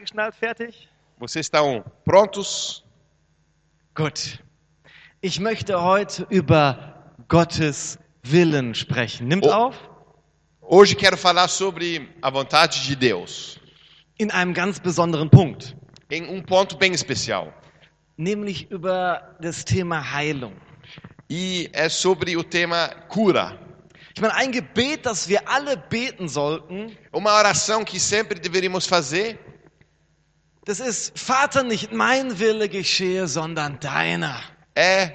Geschnallt, fertig? Vocês estão prontos? Gut. Ich möchte heute über Gottes Willen sprechen. Nimmt Oh. auf. Hoje quero falar sobre a vontade de Deus, In einem ganz besonderen Punkt. em um ponto bem especial. Nämlich über das Thema Heilung. E é sobre o tema cura. Ich meine, ein Gebet, das wir alle beten sollten, Uma oração que sempre deveríamos fazer das ist, Vater, nicht mein Wille geschehe, sondern deiner. é: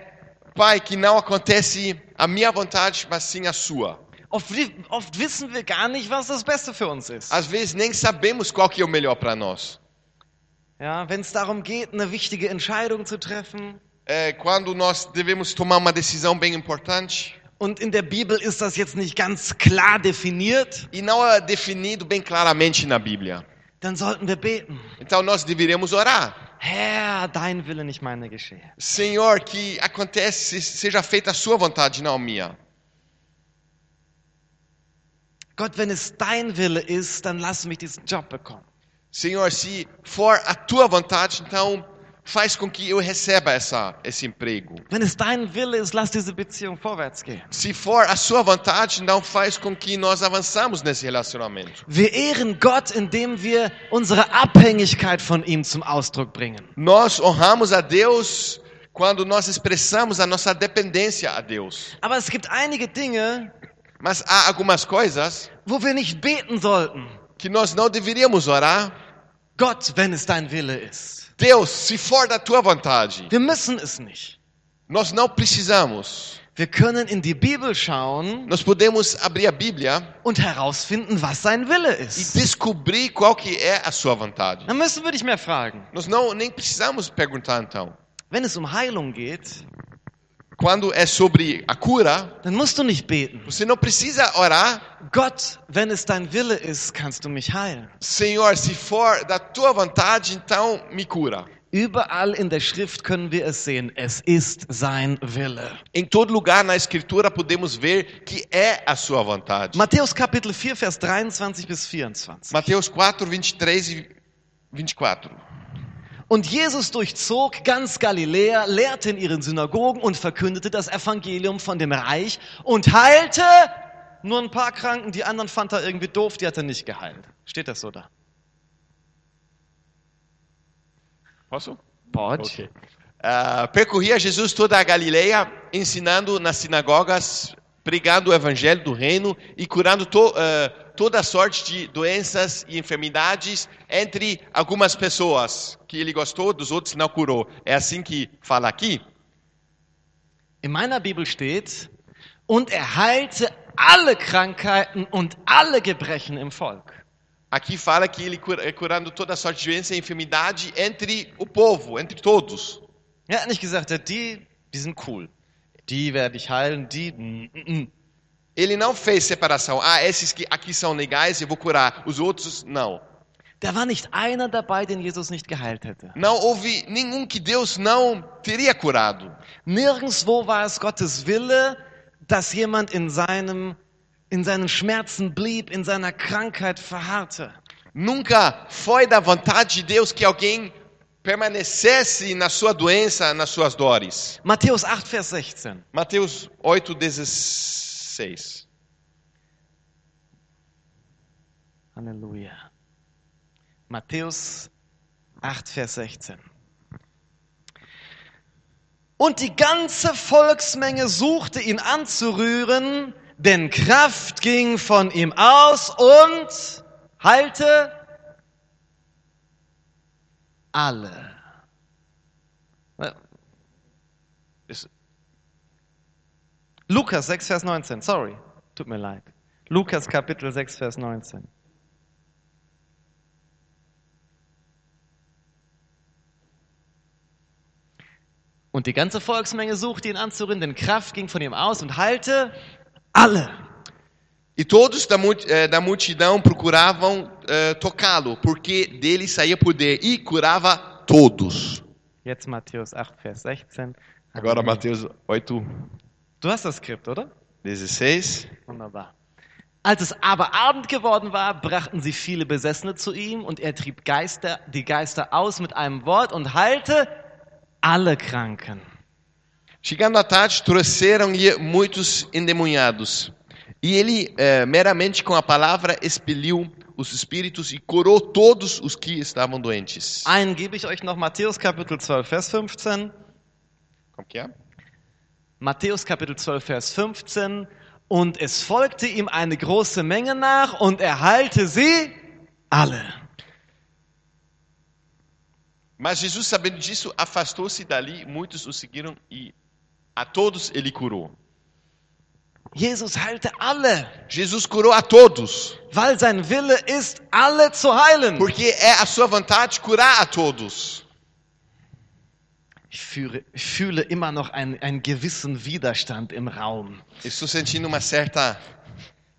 Pai, que não acontece a minha vontade, mas sim a sua. Oft, oft wissen wir gar nicht, was das Beste für uns ist. Às vezes nem sabemos qual que é o melhor para nós. Ja, wenn es darum geht, eine wichtige Entscheidung zu treffen. É quando nós devemos tomar uma decisão bem importante Und in der Bibel ist das jetzt nicht ganz klar definiert. e não é definido bem claramente na Bíblia. Dann sollten wir beten. Então nós deveríamos orar. Herr, dein Wille, nicht meine geschehe. Senhor, que acontece, seja feita a sua vontade, não a minha. Gott, wenn es dein Wille ist, dann lass mich diesen Job bekommen. Senhor, se for a tua vontade, então faz com que eu receba essa, esse emprego. Wenn es dein Wille ist, lass diese Beziehung vorwärts gehen. Se for a sua vontade, então faz com que nós avançamos nesse relacionamento. Wir ehren Gott, indem wir unsere Abhängigkeit von ihm zum Ausdruck bringen. Nós honramos a Deus quando nós expressamos a nossa dependência a Deus. Aber es gibt einige Dinge, Mas há algumas coisas wo wir nicht beten sollten. que nós não deveríamos orar. Gott, wenn es dein Wille ist. Deus, se for da tua vontade, Wir müssen es nicht. nós não precisamos. Wir können in die Bibel schauen Nós podemos abrir a Bíblia und herausfinden, was sein Wille e ist. descobrir qual que é a sua vontade. Dann müssen wir nicht mehr fragen. Nós não nem precisamos perguntar então. Wenn es um Heilung geht, Quando é sobre a cura, dann musst du nicht beten. você não precisa orar, Gott, wenn es dein Wille ist, kannst du mich heilen. Senhor, se for da tua vontade, então me cura. Überall in der Schrift können wir es sehen. Es ist sein Wille. Em todo lugar na escritura podemos ver que é a sua vontade. Matthäus Kapitel 4, Vers 23 bis 24. Mateus 4, 23 e 24. Und Jesus durchzog ganz Galiläa, lehrte in ihren Synagogen und verkündete das Evangelium von dem Reich und heilte nur ein paar Kranken. Die anderen fand er irgendwie doof, die hat er nicht geheilt. Steht das so da? Posso? Pode. Ah, percorria Jesus toda a Galileia, ensinando nas sinagogas, pregando o evangelho do reino e curando to- ah, toda sorte de doenças e enfermidades entre algumas pessoas que ele gostou, dos outros não curou. É assim que fala aqui. In meiner Bibel steht, und er heilte alle Krankheiten und alle Gebrechen im Volk. Aqui fala que ele cura- é curando toda sorte de doença e enfermidade entre o povo, entre todos. Er hat nicht gesagt, die, die sind cool. Die werde ich heilen, die. mm, mm, mm. Ele não fez separação. Ah, esses que aqui são legais, eu vou curar. Os outros, não. Da war nicht einer dabei, den Jesus nicht geheilt hätte. Não houve nenhum que Deus não teria curado. Nirgendwo war es Gottes Wille, dass jemand in seinem, in seinen Schmerzen blieb, in seiner Krankheit verharrte. Nunca foi da vontade de Deus que alguém permanecesse na sua doença, nas suas dores. Matthäus 8, Vers 16. Mateus 8, 16. Halleluja. Matthäus 8, Vers 16. Und die ganze Volksmenge suchte ihn anzurühren, denn Kraft ging von ihm aus und heilte alle. Lukas 6, Vers 19, sorry, tut mir leid. Lukas Kapitel 6, Vers 19. Und die ganze Volksmenge suchte ihn anzurühren, denn Kraft ging von ihm aus und heilte alle. E todos da, eh, da multidão procuravam eh, tocá-lo, porque dele saía poder e curava todos. Jetzt Matthäus 8, Vers 16. Agora Mateus 8, Du hast das Skript, oder? 16. Wunderbar. Als es aber Abend geworden war, brachten sie viele Besessene zu ihm und er trieb Geister, die Geister aus mit einem Wort und heilte alle Kranken. Chegando à tarde, trouxeram-lhe muitos endemoniados. E ele, eh, meramente com a palavra, expeliu os espíritos e curou todos os que estavam doentes. Einen gebe ich euch noch Matthäus Kapitel 12, Vers 15. Como que é? Matthäus Kapitel 12, Vers 15. Und es folgte ihm eine große Menge nach und er heilte sie alle. Mas Jesus, sabendo disso, afastou-se dali, muitos o seguiram e a todos ele curou. Jesus heilte alle, Jesus curou a todos, weil sein Wille ist, alle zu heilen. porque é a sua vontade curar a todos. Ich fühle, fühle immer noch einen, einen gewissen Widerstand im Raum. Estou sentindo uma certa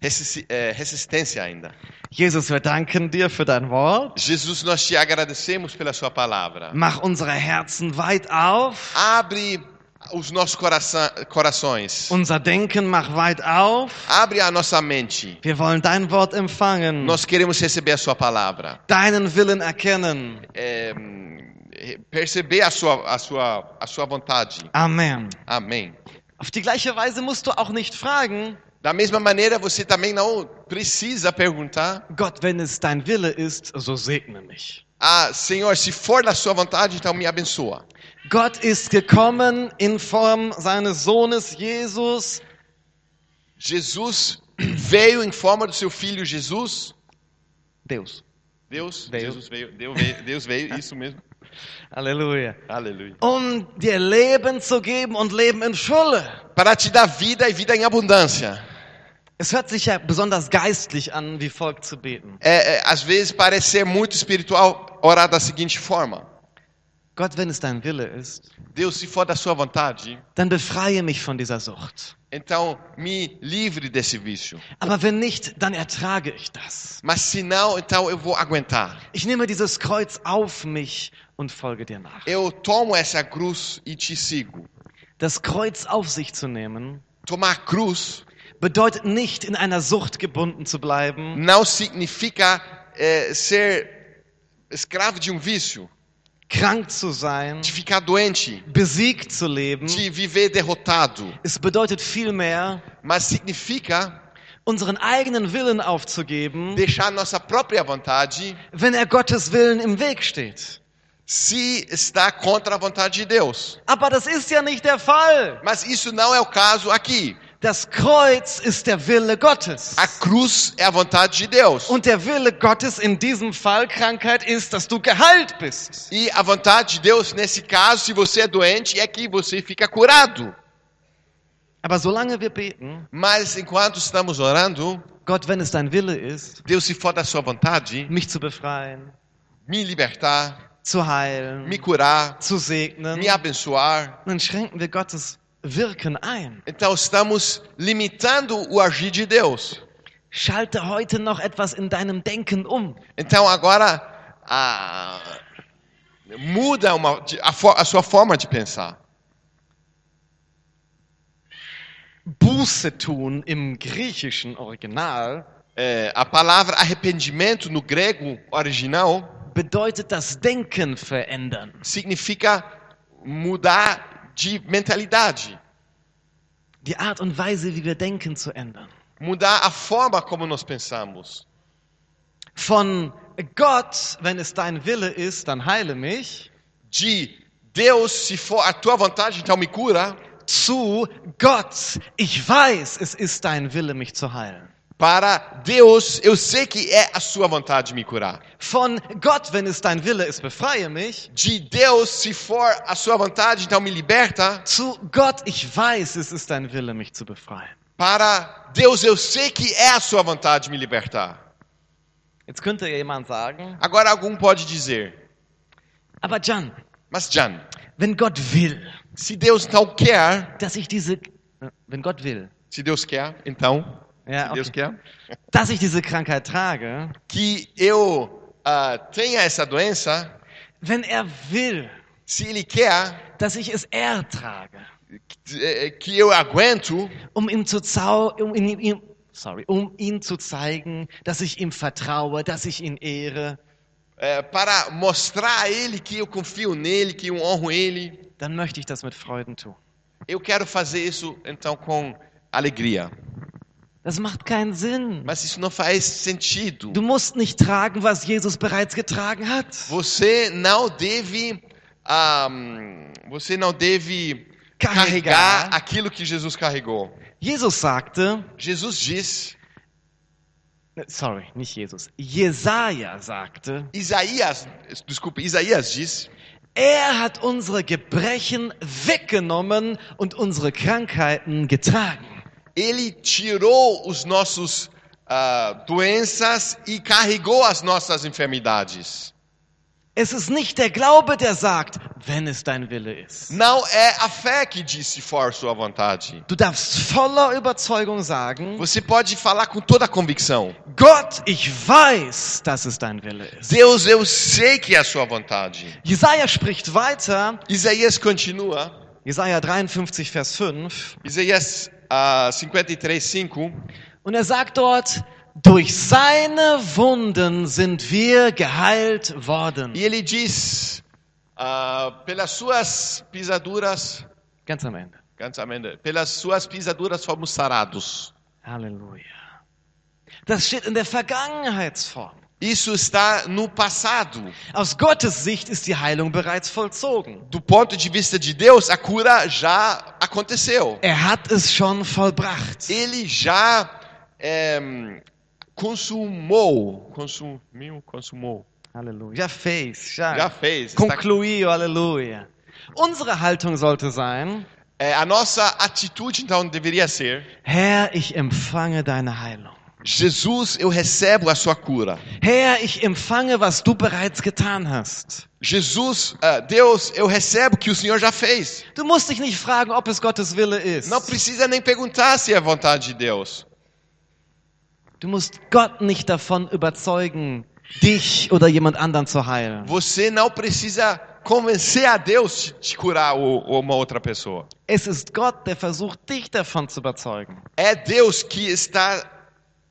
eh, resistência ainda. Jesus, wir danken dir für dein Wort. Jesus, nós te agradecemos pela sua palavra. Mach unsere Herzen weit auf. Abre os nossos coração, corações. Unser Denken mach weit auf. Abre a nossa mente. Wir wollen dein Wort empfangen. Nós queremos receber a sua palavra. Deinen Willen erkennen. É, perceber a sua, a, sua, a sua vontade. Amen. Amém. Auf die gleiche Weise musst du auch nicht fragen, Da mesma maneira, você também não precisa perguntar: Gott, wenn es dein Wille ist, so segne mich. Ah, Senhor, se for da sua vontade, então me abençoa. Gott ist gekommen in Form seines Sohnes Jesus, Jesus veio em forma do seu filho Jesus. Deus. Deus, Veio. Jesus veio, Deus veio, Deus veio, isso mesmo. Halleluja. Aleluia. Um dir Leben zu geben und Leben in Fülle. Para te dar vida e vida em abundância. Es hört sich ja besonders geistlich an, wie folgt zu beten. É, é, às vezes parece ser muito espiritual orar da seguinte forma: Gott, wenn es dein Wille ist, Deus, se for da sua vontade, dann befreie mich von dieser Sucht. então me livre desse vício. Aber wenn nicht, dann ertrage ich das. Mas se não, então eu vou aguentar. Ich nehme dieses Kreuz auf mich und folge dir nach. Eu tomo essa cruz e te sigo. Das Kreuz auf sich zu nehmen, Tomar cruz bedeutet nicht, in einer Sucht gebunden zu bleiben, não significa é, ser escravo de um vício, krank zu sein, de ficar doente, besiegt zu leben. de viver derrotado, Es bedeutet vielmehr, mas significa unseren eigenen Willen aufzugeben, deixar nossa própria vontade wenn er Gottes Willen im Weg steht. Se está contra a vontade de Deus. Aber das ist ja nicht der Fall. Mas isso não é o caso aqui. Das Kreuz ist der Wille Gottes. A cruz é a vontade de Deus. Und der Wille Gottes in diesem Fall Krankheit ist, dass du geheilt bist. E a vontade de Deus, nesse caso, se você é doente, é que você fica curado. Aber solange wir beten, Mas enquanto estamos orando, Gott, wenn es dein Wille ist, Deus, se for da sua vontade, mich zu befreien, me libertar, zu heilen, me curar, zu segnen, me abençoar. dann schränken wir Gottes Wirken ein. Então estamos limitando o agir de Deus. Schalte heute noch etwas in deinem Denken um. Então agora a- muda uma- a, a sua forma de pensar. Buße tun im griechischen Original É, a palavra arrependimento no grego original bedeutet das Denken verändern. significa mudar de mentalidade, Die Art und Weise, wie wir denken, zu ändern. mudar a forma como nós pensamos. Von Gott, wenn es dein Wille ist, dann heile mich, De Deus, se for a tua vontade, então me cura, zu Gott, ich weiß, es ist dein Wille, mich zu heilen. Para Deus, eu sei que é a sua vontade de me curar. Von Gott, wenn es dein Wille ist, befreie mich, De Deus, se for a sua vontade, então me liberta. zu Gott, ich weiß, es ist dein Wille, mich zu befreien. Para Deus, eu sei que é a sua vontade de me libertar. Jetzt könnte jemand sagen, Agora algum pode dizer, aber Jan, mas Jan, wenn Gott will, se Deus então quer, dass ich diese, wenn Gott will, se Deus quer, então, ja, se Deus okay, quer, dass ich diese Krankheit trage, que eu ah, tenha essa doença, wenn er will, se Ele quer dass ich es ertrage, eh, que eu aguento, um ihm zu, zau um ihm, ihm sorry, um ihm zu zeigen, dass ich ihm vertraue, dass ich ihn ehre, é, para mostrar a Ele que eu confio nele, que eu honro Ele. dann möchte ich das mit Freuden tun. Eu quero fazer isso então com alegria. Das macht keinen Sinn. Mas isso não faz sentido. Du musst nicht tragen, was Jesus bereits getragen hat. Você não deve, ah, você não deve carregar Carregar. aquilo que Jesus carregou. Jesus sagte, Jesus diz, sorry, nicht Jesus, Jesaja sagte, Isaías, desculpe, Isaías diz, er hat unsere Gebrechen weggenommen und unsere Krankheiten getragen. Ele tirou os nossos ah, doenças e carregou as nossas enfermidades. Es ist nicht der Glaube, der sagt, wenn es dein Wille ist. Não é a fé que diz se for sua vontade. Du darfst voller Überzeugung sagen, Você pode falar com toda a convicção. Gott, ich weiß, dass es dein Wille ist. Deus, eu sei que é a sua vontade. Jesaja spricht weiter, Isaías continua. Jesaja 53, Vers 5, Isaías ah, 53, 5. und er sagt dort, durch seine Wunden sind wir geheilt worden. E ele diz: ah, pelas suas pisaduras, Ganz am Ende. ganz am Ende, pelas suas pisaduras fomos sarados. Halleluja. Das steht in der Vergangenheitsform. Isso está no passado. Aus Gottes Sicht ist die Heilung bereits vollzogen. Do ponto de vista de Deus, a cura já aconteceu. Er hat es schon vollbracht. Ele já eh, consumou, consumiu, consumou, Halleluja. Já fez, já. já fez. Está, Concluiu, aleluia. Unsere Haltung sollte sein, é, a nossa atitude então deveria ser: Herr, ich empfange deine Heilung. Jesus, eu recebo a sua cura. Herr, ich empfange, was du bereits getan hast. Jesus, ah, Deus, eu recebo que o Senhor já fez. Du musst dich nicht fragen, ob es Gottes Wille ist. Não precisa nem perguntar se é vontade de Deus. Du musst Gott nicht davon überzeugen, dich oder jemand anderen zu heilen. Você não precisa convencer a Deus de curar ou, ou uma outra pessoa. Es ist Gott, der versucht, dich davon zu überzeugen. É Deus que está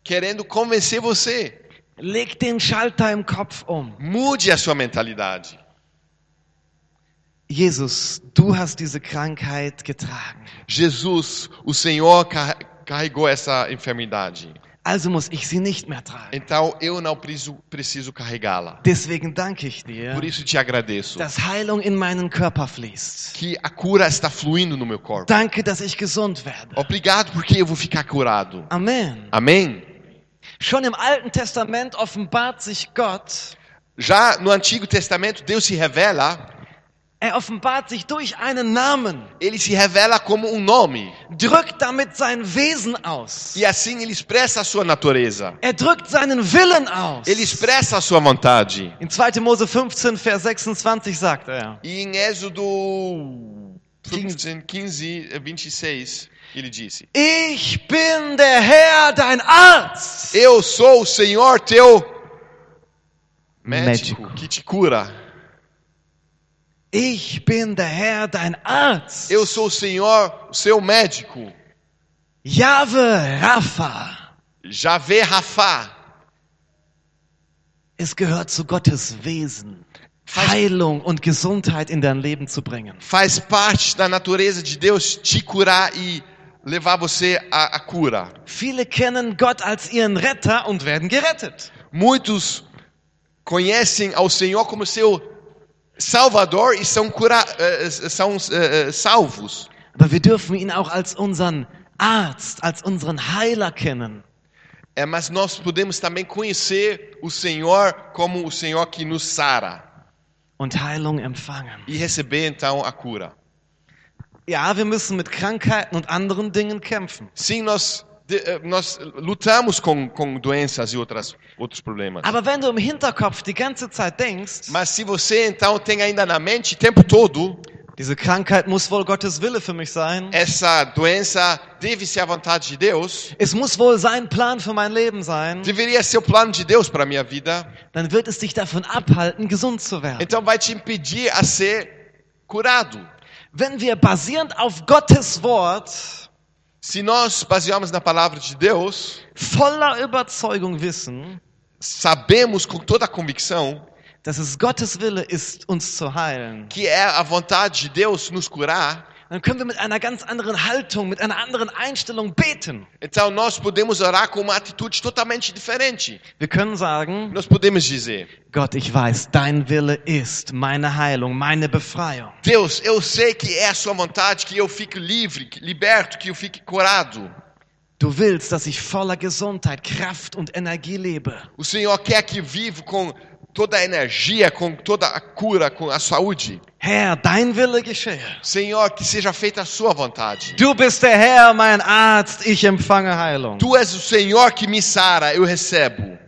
querendo convencer você. Leg den Schalter im Kopf um. Mude a sua mentalidade. Jesus, du hast diese Krankheit getragen. Jesus, o Senhor car- carregou essa enfermidade. Also muss ich sie nicht mehr tragen. Então eu não preciso, preciso carregá-la. Deswegen danke ich dir, Por isso te agradeço. dass Heilung in meinen Körper fließt. Que a cura está fluindo no meu corpo. Danke, dass ich gesund werde. Obrigado porque eu vou ficar curado. Amen. Amém? Schon im Alten Testament offenbart sich Gott. Já no Antigo Testamento, Deus se revela. Er offenbart sich durch einen Namen, Ele se revela como um nome. drückt damit sein Wesen aus. E assim ele expressa a sua natureza. Er drückt seinen Willen aus. Ele expressa a sua vontade. In 2. Mose 15, Vers 26 sagt er, E em Êxodo 15, 15, 26, ele disse: ich bin der Herr, dein Arzt. Eu sou o Senhor teu médico, Médico. que te cura. Ich bin der Herr, dein Arzt. Eu sou o Senhor, o seu médico. Jahwe Rapha. Javé Rafa. Es gehört zu Gottes Wesen, Heilung und Gesundheit in dein Leben zu bringen. Faz parte da natureza de Deus te curar e levar você à, à cura. Viele kennen Gott als ihren Retter und werden gerettet. Muitos conhecem ao Senhor como seu Salvador e são, cura, eh, eh, são eh, salvos. Aber wir dürfen ihn auch als unseren Arzt, als unseren Heiler kennen. É, mas nós podemos também conhecer o Senhor como o Senhor que nos sara und Heilung empfangen. e receber então a cura. Ja, wir müssen mit Krankheiten und anderen Dingen kämpfen. Sim, nós, de- eh, nós lutamos com, com doenças e outras, outros problemas. Aber wenn du im Hinterkopf die ganze Zeit denkst, Mas se você então tem ainda na mente o tempo todo, diese Krankheit muss wohl Gottes Wille für mich sein, essa doença deve ser a vontade de Deus, es muss wohl sein Plan für mein Leben sein, deveria ser o plano de Deus para minha vida, dann wird es dich davon abhalten, gesund zu werden. então vai te impedir a ser curado. Wenn wir basierend auf Gottes Wort Se nós basearmos na palavra de Deus, voller Überzeugung wissen, sabemos com toda a convicção dass es Gottes Wille ist, uns zu heilen, que é a vontade de Deus nos curar, dann können wir mit einer ganz anderen Haltung, mit einer anderen Einstellung beten. então nós podemos orar com uma atitude totalmente diferente. Wir können sagen, Nós podemos dizer: Gott, ich weiß, dein Wille ist meine Heilung, meine Befreiung. Deus, eu sei que é a sua vontade que eu fique livre, liberto, que eu fique curado. Du willst, dass ich voller Gesundheit, Kraft und Energie lebe. O Senhor quer que vivo com toda a energia, com toda a cura, com a saúde. Herr, dein Wille geschehe. Senhor, que seja feita a sua vontade. Du bist der Herr, mein Arzt, ich empfange Heilung. Tu és o Senhor que me sara, eu recebo.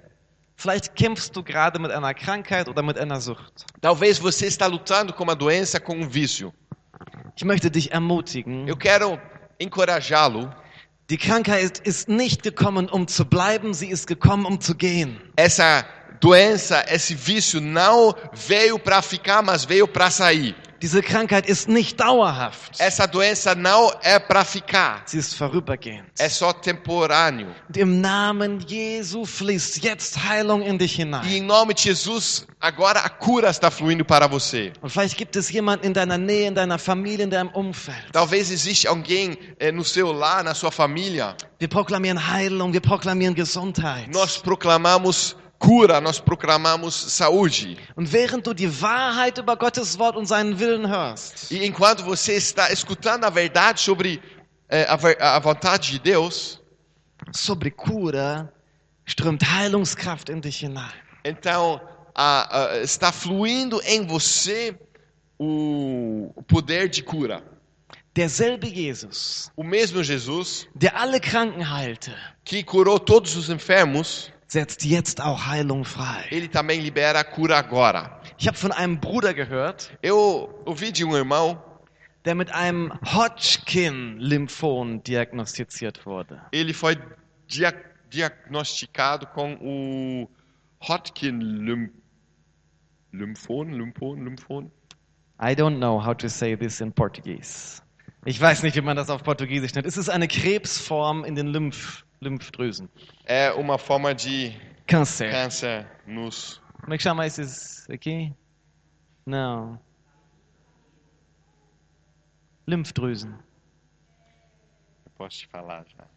Vielleicht kämpfst du gerade mit einer Krankheit oder mit einer Sucht. Talvez você está lutando com uma doença, com um vício. Ich möchte dich ermutigen, Eu quero encorajá-lo. die Krankheit ist nicht gekommen, um zu bleiben, sie ist gekommen, um zu gehen. Essa doença, esse vício não veio para ficar, mas veio para sair. Diese Krankheit ist nicht dauerhaft. Essa doença não é para ficar, Sie ist vorübergehend. é só temporâneo. Und im Namen Jesu fließt jetzt Heilung in dich E hinein. em nome de Jesus, agora a cura está fluindo para você. Und vielleicht gibt es jemanden in deiner Nähe, in deiner Familie, in deinem Umfeld. Talvez existe alguém eh, no seu lar, na sua família. Wir proklamieren Heilung, wir proklamieren Gesundheit. Nós proclamamos cura, nós proclamamos saúde. Und während du die Wahrheit über Gottes Wort und seinen Willen hörst, E enquanto você está escutando a verdade sobre eh, a, a vontade de Deus, sobre cura, strömt Heilungskraft in dich hinein. então a- a- está fluindo em você o, o poder de cura. Derselbe Jesus, O mesmo Jesus der alle Kranken heilte, que curou todos os enfermos, setzt jetzt auch Heilung frei. ele também libera cura agora. Ich habe von einem Bruder gehört, Eu ouvi de um irmão, der mit einem Hodgkin-Lymphom diagnostiziert wurde. ele foi dia- diagnosticado com o Hodgkin lym, lymphom, lymphom, lymphom. I don't know how to say this in Portuguese. Ich weiß nicht, wie man das auf Portugiesisch nennt. Es ist eine Krebsform in den Lymph Lymphdrüsen. É uma forma de Câncer. câncer nos Como é que chama esses aqui? Não. Lymphdrüsen. eu posso te falar já.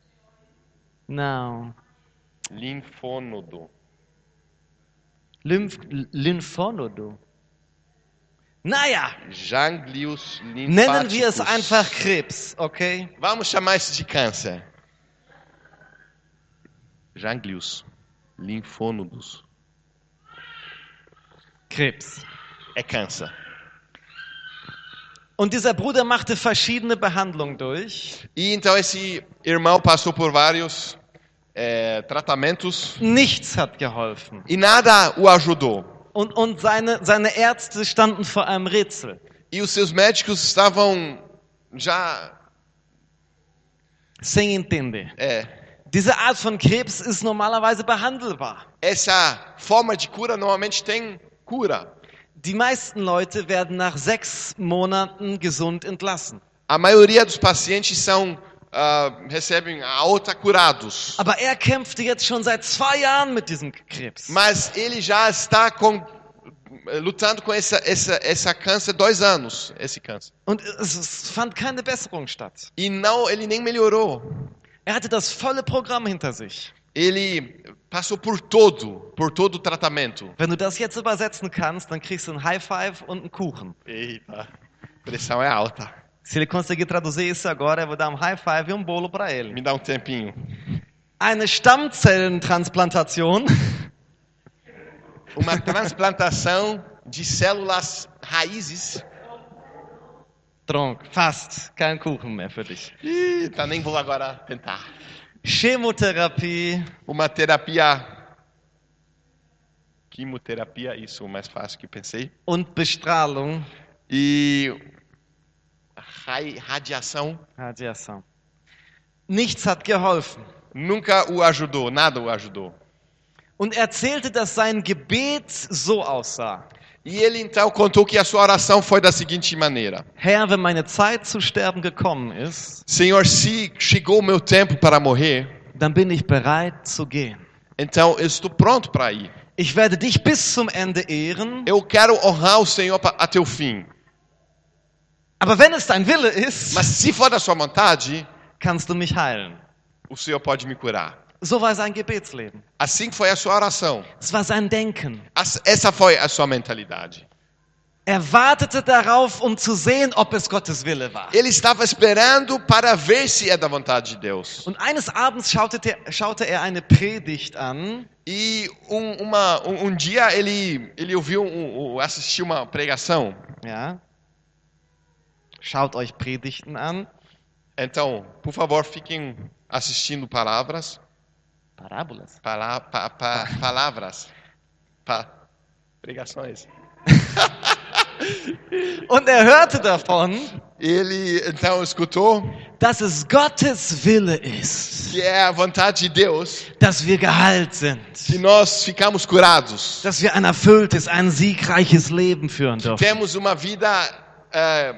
Não. Linfonodo. Lymph Lymphonodo. Naja, Ganglios nennen wir es einfach Krebs, okay? Vamos chamar isso de câncer. Ganglios linfônodos. Krebs. É câncer. Und dieser Bruder machte verschiedene Behandlungen durch. E então esse irmão passou por vários eh, tratamentos Nichts hat geholfen. e nada o ajudou. Und, und seine, seine Ärzte standen vor einem Rätsel. E os seus médicos estavam já Sem entender. é, Diese Art von Krebs ist normalerweise behandelbar. essa forma de cura normalmente tem cura. Die meisten Leute werden nach sechs Monaten gesund entlassen. A maioria dos pacientes são ah, recebem alta curados. Aber er kämpfte jetzt schon seit zwei Jahren mit diesem Krebs. Mas ele já está com, lutando com essa, essa, essa câncer dois anos, esse câncer. Und es fand keine Besserung statt. E não, ele nem melhorou. Er hatte das volle Programm hinter sich. Ele passou por todo, por todo o tratamento. Wenn du das jetzt übersetzen kannst, dann kriegst du ein High Five und einen Kuchen. Eita, pressão é alta. Se ele conseguir traduzir isso agora, eu vou dar um High Five e um bolo para ele. Me dá um tempinho. Eine Stammzellentransplantation Uma transplantação de células raízes. Tronk, fast. Kein Kuchen mehr für dich. Nem vou agora tentar. Chemotherapie, Uma terapia. Quimioterapia, isso, mais fácil que pensei. und Bestrahlung, E. Radiação Radiação. Nichts hat geholfen. nunca o ajudou, nada o ajudou. Und er erzählte, dass sein Gebet so aussah. E ele então contou que a sua oração foi da seguinte maneira: Herr, wenn meine Zeit zu sterben gekommen ist, Senhor, se chegou o meu tempo para morrer, dann bin ich bereit zu gehen. então eu estou pronto para ir. Ich werde dich bis zum Ende ehren, Eu quero honrar o Senhor até o fim. aber wenn es dein Wille ist, Mas se for da sua vontade, kannst du mich heilen. o Senhor pode me curar. So war sein Gebetsleben. Assim foi a sua oração. Es war sein Denken. Essa foi a sua mentalidade. Er wartete darauf, um zu sehen, ob es Gottes Wille war. Ele estava esperando para ver se é da vontade de Deus. Und eines Abends schaute, schaute er eine Predigt an E um, uma, um, um dia ele, ele ouviu, um, um, assistiu uma pregação. Ja. Schaut euch Predigten an. Então, por favor, fiquem assistindo palavras. Parabolas. Pala, pa, pa, palavras. Pa, pregações. Und er hörte davon, Ele então escutou dass es Gottes Wille ist, que é a vontade de Deus dass wir geheilt sind, que nós ficamos curados. dass wir ein erfülltes, ein siegreiches Leben führen dürfen. Temos uma vida, é,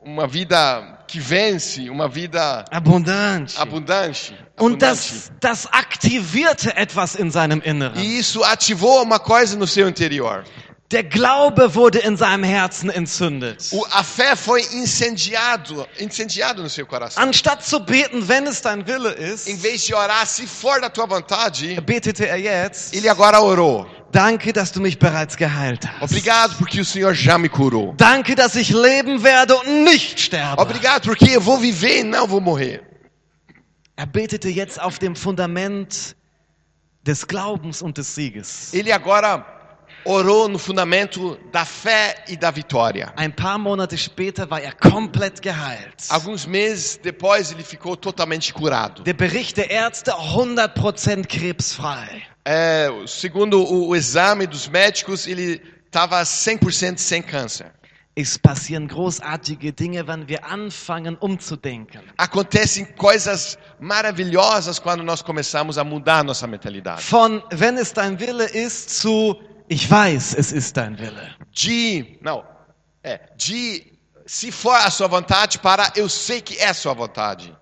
uma vida que vence, uma vida Abundant. abundante. Und abundante. das, das aktivierte etwas in seinem Inneren. E isso ativou uma coisa no seu interior. Der Glaube wurde in seinem Herzen entzündet. O, a fé foi incendiado, incendiado no seu coração. Anstatt zu beten, wenn es dein Wille ist, Em vez de orar, se for da tua vontade, betete er jetzt, ele agora orou. Danke, dass du mich bereits geheilt hast. Obrigado porque o Senhor já me curou. Danke, dass ich leben werde und nicht sterbe. Obrigado porque eu vou viver e não vou morrer. Er betete jetzt auf dem Fundament des Glaubens und des Sieges. Ele agora orou no fundamento da fé e da vitória. Ein paar Monate später war er komplett geheilt. Alguns meses depois ele ficou totalmente curado. Der Bericht der Ärzte 100% krebsfrei. É, segundo o, o exame dos médicos, ele estava 100% sem câncer. Es passieren großartige Dinge, wenn wir anfangen umzudenken. Acontecem coisas maravilhosas quando nós começamos a mudar nossa mentalidade. Von wenn es dein Wille ist zu ich weiß, es ist dein Wille. De, não, é, de se for a sua vontade para eu sei que é a sua vontade.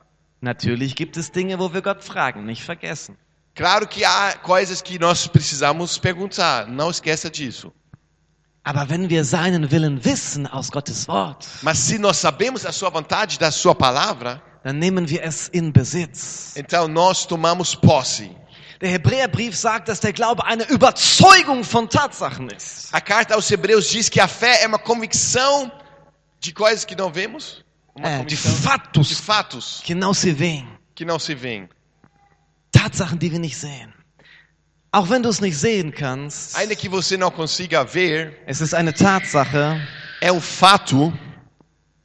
Natürlich gibt es Dinge, wo wir Gott fragen, nicht vergessen. Claro que há coisas que nós precisamos perguntar, não esqueça disso. Aber wenn wir seinen Willen wissen aus Gottes Wort, Mas se nós sabemos a sua vontade da sua palavra, dann nehmen wir es in Besitz. então nós tomamos posse. Der Hebräerbrief sagt, dass der Glaube eine Überzeugung von Tatsachen ist. A carta aos Hebreus diz que a fé é uma convicção de coisas que não vemos, uma É, de convicção de fatos fatos que não se veem. que não se veem. Tatsachen, die wir nicht sehen. Auch wenn du es nicht sehen kannst, Ainda que você não consiga ver, es ist eine Tatsache, é um fato,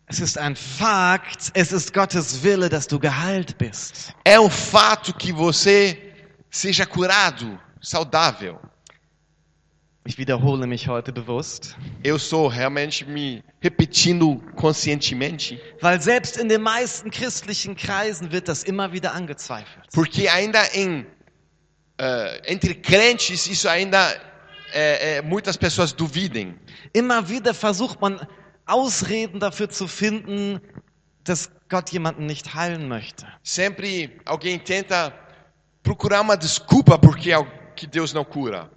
es ist ein Fakt, es ist Gottes Wille, dass du geheilt bist. é um fato que você seja curado, saudável. Ich wiederhole mich heute bewusst, Eu estou realmente me repetindo conscientemente, weil selbst in den meisten christlichen Kreisen wird das immer wieder angezweifelt. porque ainda em eh, entre crentes isso ainda é, é, muitas pessoas duvidem. Immer wieder versucht man Ausreden dafür zu finden, dass Gott jemanden nicht heilen möchte. Sempre alguém tenta procurar uma desculpa porque que Deus não cura.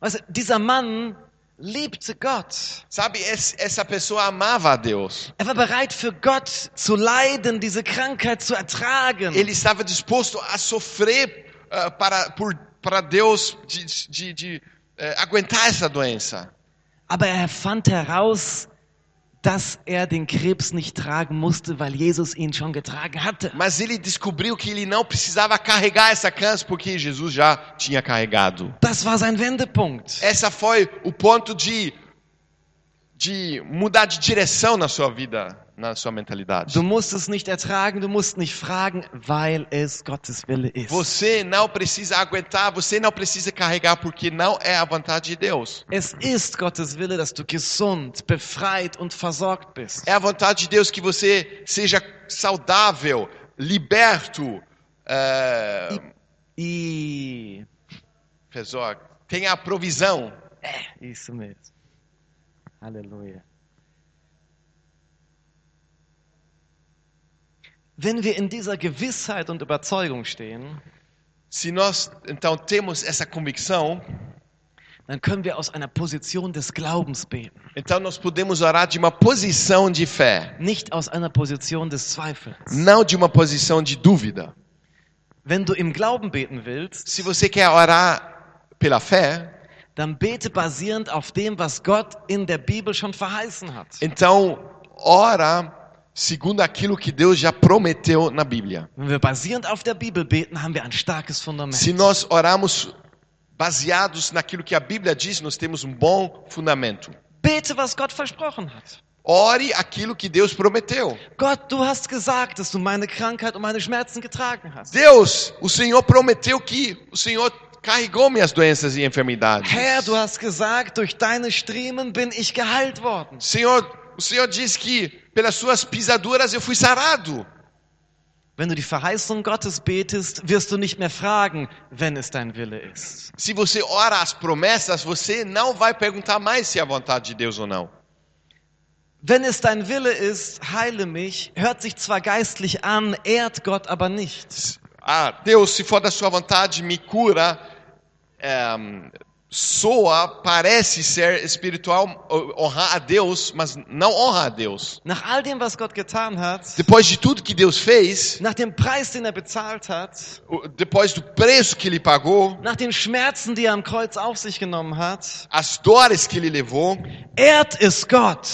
Du, dieser Mann liebte Gott. Sabe, es- essa pessoa amava a Deus. Er war bereit für Gott zu leiden, diese Krankheit zu ertragen. Ele estava disposto a sofrer ah, para, por, para Deus de, de, de, eh, aguentar essa doença. Aber er fand heraus, dass er den Krebs nicht tragen musste, weil Jesus ihn schon getragen hatte. Mas ele descobriu que ele não precisava carregar essa câncer porque Jesus já tinha carregado. Das war sein Wendepunkt. Essa foi o ponto de, de mudar de direção na sua vida, na sua mentalidade. Du musst es nicht ertragen, du musst nicht fragen, weil es Gottes Wille ist. Você não precisa aguentar, você não precisa carregar porque não é a vontade de Deus. Es ist Gottes Wille, dass du gesund, befreit und versorgt bist. É a vontade de Deus que você seja saudável, liberto, é, E Fesor, tenha a provisão. isso mesmo. Halleluja. Wenn wir in dieser Gewissheit und Überzeugung stehen, Se nós então temos essa convicção, dann können wir aus einer Position des Glaubens beten, então nós podemos orar de uma posição de fé, nicht aus einer Position des Zweifels. não de uma posição de dúvida. Wenn du im Glauben beten willst, Se você quer orar pela fé, dann bete basierend auf dem, was Gott in der Bibel schon verheißen hat. então ora segundo aquilo que Deus já prometeu na Bíblia. Wenn wir basierend auf der Bibel beten, haben wir ein starkes Fundament. Se nós orarmos baseados naquilo que a Bíblia diz, nós temos um bom fundamento. Bete, was Gott versprochen hat. Ore aquilo que Deus prometeu. Gott, du hast gesagt, dass du meine Krankheit und meine Schmerzen getragen hast. Deus, o Senhor prometeu que o Senhor carregou minhas doenças e enfermidades. Herr, du hast gesagt, durch deine Striemen bin ich geheilt worden. Senhor, o Senhor diz que pelas suas pisaduras eu fui sarado. Wenn du die Verheißung Gottes betest, wirst du nicht mehr fragen, wenn es dein Wille ist. Se você ora as promessas, você não vai perguntar mais se é a vontade de Deus ou não. Wenn es dein Wille ist, heile mich, hört sich zwar geistlich an, ehrt Gott aber nicht. Ah, Deus, se for da sua vontade, me cura. É, soa, parece ser espiritual, honrar a Deus, mas não honra a Deus. Nach all dem, was Gott getan hat, Depois de tudo que Deus fez, nach dem Preis, den er bezahlt hat, depois do preço que ele pagou, nach den Schmerzen, die er am Kreuz auf sich genommen hat, as dores que ele levou, ehrt es Gott,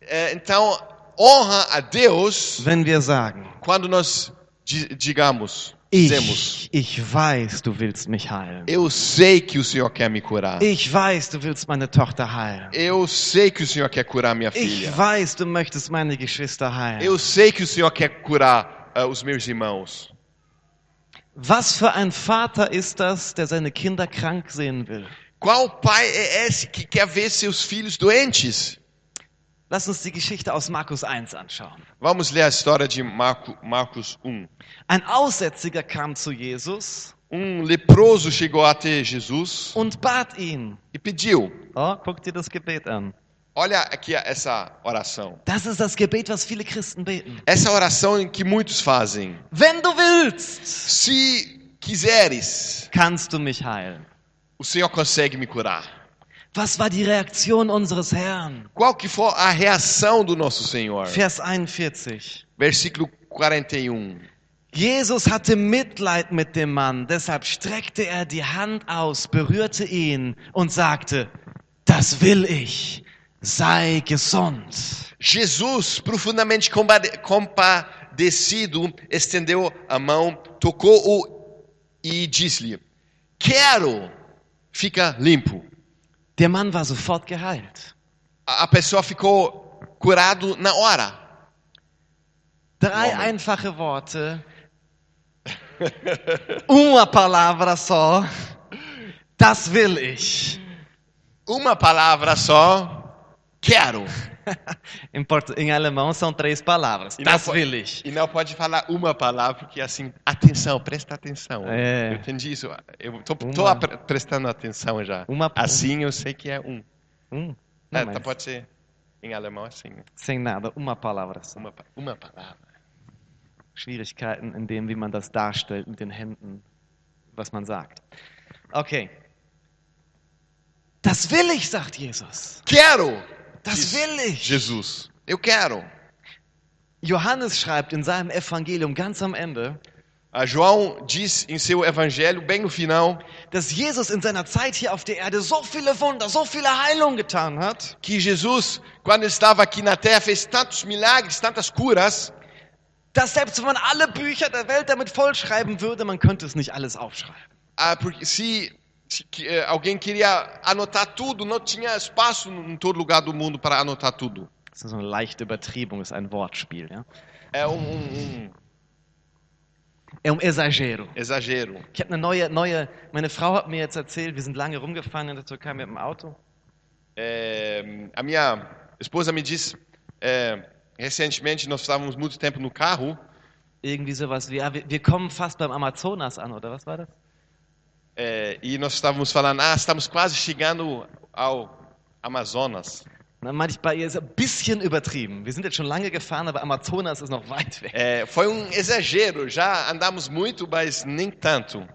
é, então honra a Deus sagen, quando nós di- digamos, ich, ich weiß, du willst mich heilen. eu sei que o Senhor quer me curar. Ich weiß, du willst meine Tochter heilen. Eu sei que o Senhor quer curar minha Ich filha. weiß, du möchtest meine Geschwister heilen. Eu sei que o Senhor quer curar ah, os meus irmãos. Was für ein Vater ist das, der seine Kinder krank sehen will? Qual pai é esse que quer ver seus filhos doentes? Lass uns die Geschichte aus Markus 1 anschauen. Vamos ler a história de Marco, Marcos 1. Ein Aussätziger kam zu Jesus Um leproso chegou até Jesus und bat ihn. e pediu: Oh, guck dir das Gebet an. Olha aqui essa oração. Das ist das Gebet, was viele Christen beten. Essa oração em que muitos fazem. Wenn du willst, Se quiseres, kannst du mich heilen. o Senhor consegue me curar. Was war die Reaktion unseres Herrn? Qual que for a reação do nosso Senhor? Vers 41. Versículo 41. Jesus hatte Mitleid mit dem Mann, deshalb streckte er die Hand aus, berührte ihn und sagte, das will ich, sei gesund. Jesus, profundamente compadecido, estendeu a mão, tocou-o e disse-lhe: Quero, fica limpo. Der Mann war sofort geheilt. A pessoa ficou curado na hora. Drei Moment. einfache Worte. Uma palavra só. Das will ich. Uma palavra só. Quero. Em, em alemão são três palavras. E Das will ich. E não pode falar uma palavra, porque assim, atenção, presta atenção. É. Eu entendi isso. Eu tô, Uma. tô prestando atenção já. Uma- Assim eu sei que é um. Hum, não, É, mas tá, pode ser em alemão assim. sem nada. Uma palavra só. Uma, uma palavra. Schwierigkeiten in dem, wie man das darstellt mit den Händen, was man sagt. Okay. Das will ich, sagt Jesus. Quero! Das will ich. Jesus. Eu quero. Johannes schreibt in seinem Evangelium ganz am Ende, A João diz em seu evangelho, bem no final, dass Jesus in seiner Zeit hier auf der Erde so viele Wunder, so viele Heilungen getan hat, que Jesus, quando estava aqui na terra, fez tantos milagres, tantas curas, dass selbst wenn man alle Bücher der Welt damit vollschreiben würde, man könnte es nicht alles aufschreiben. ah, porque se, alguém queria anotar tudo, não tinha espaço em todo lugar do mundo para anotar tudo. Das ist so eine leichte Übertriebung, ist ein Wortspiel. Ja? É um, um- um É um exagero. exagero. Ich habe eine neue, neue, meine Frau hat mir jetzt erzählt, wir sind lange rumgefahren in der Türkei mit dem Auto. É, a minha esposa me disse, é, recentemente nós estávamos muito tempo no carro, Irgendwie sowas wie, ja, wir, wir kommen fast beim Amazonas an, oder was war das? É, e nós estávamos falando, ah, estamos quase chegando ao Amazonas. Ist ein bisschen übertrieben. Wir sind jetzt schon lange gefahren, aber Amazonas ist noch weit weg. É, foi um exagero, já andamos muito, mas nem tanto.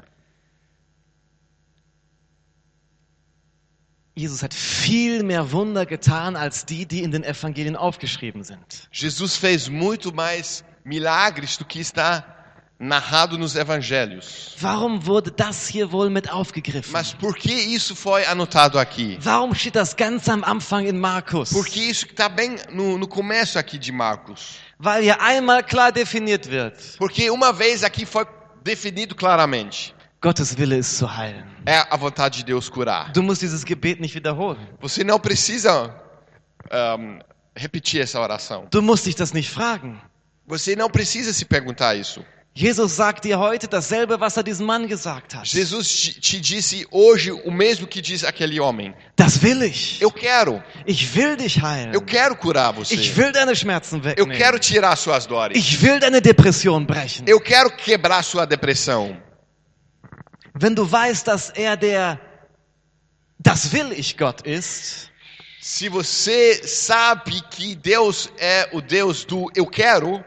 Jesus hat viel mehr Wunder getan als die, die in den Evangelien aufgeschrieben sind. Jesus fez muito mais milagres do que está narrado nos evangelhos. Warum wurde das hier wohl mit aufgegriffen? Mas por que isso foi anotado aqui? Warum steht das ganz am Anfang in Markus? Porque isso que está bem no, no começo aqui de Marcos. Weil hier einmal klar definiert wird, Porque uma vez aqui foi definido claramente. Gottes Wille ist zu heilen. É a vontade de Deus curar. Du musst dieses Gebet nicht wiederholen. Você não precisa ahm, repetir essa oração. Du musst dich das nicht fragen. Você não precisa se perguntar isso. Jesus sagt dir heute dasselbe, was er diesem Mann gesagt hat. Jesus te, disse hoje o mesmo que diz aquele homem. Das will ich. Eu quero, Ich will dich heilen. eu quero curar você. Ich will deine Schmerzen Eu wegnehmen. quero tirar suas dores. Ich will deine Depression brechen. Eu quero quebrar sua depressão. Wenn du weißt, dass er der Das will ich Gott ist, Se você sabe que Deus é o Deus do eu quero,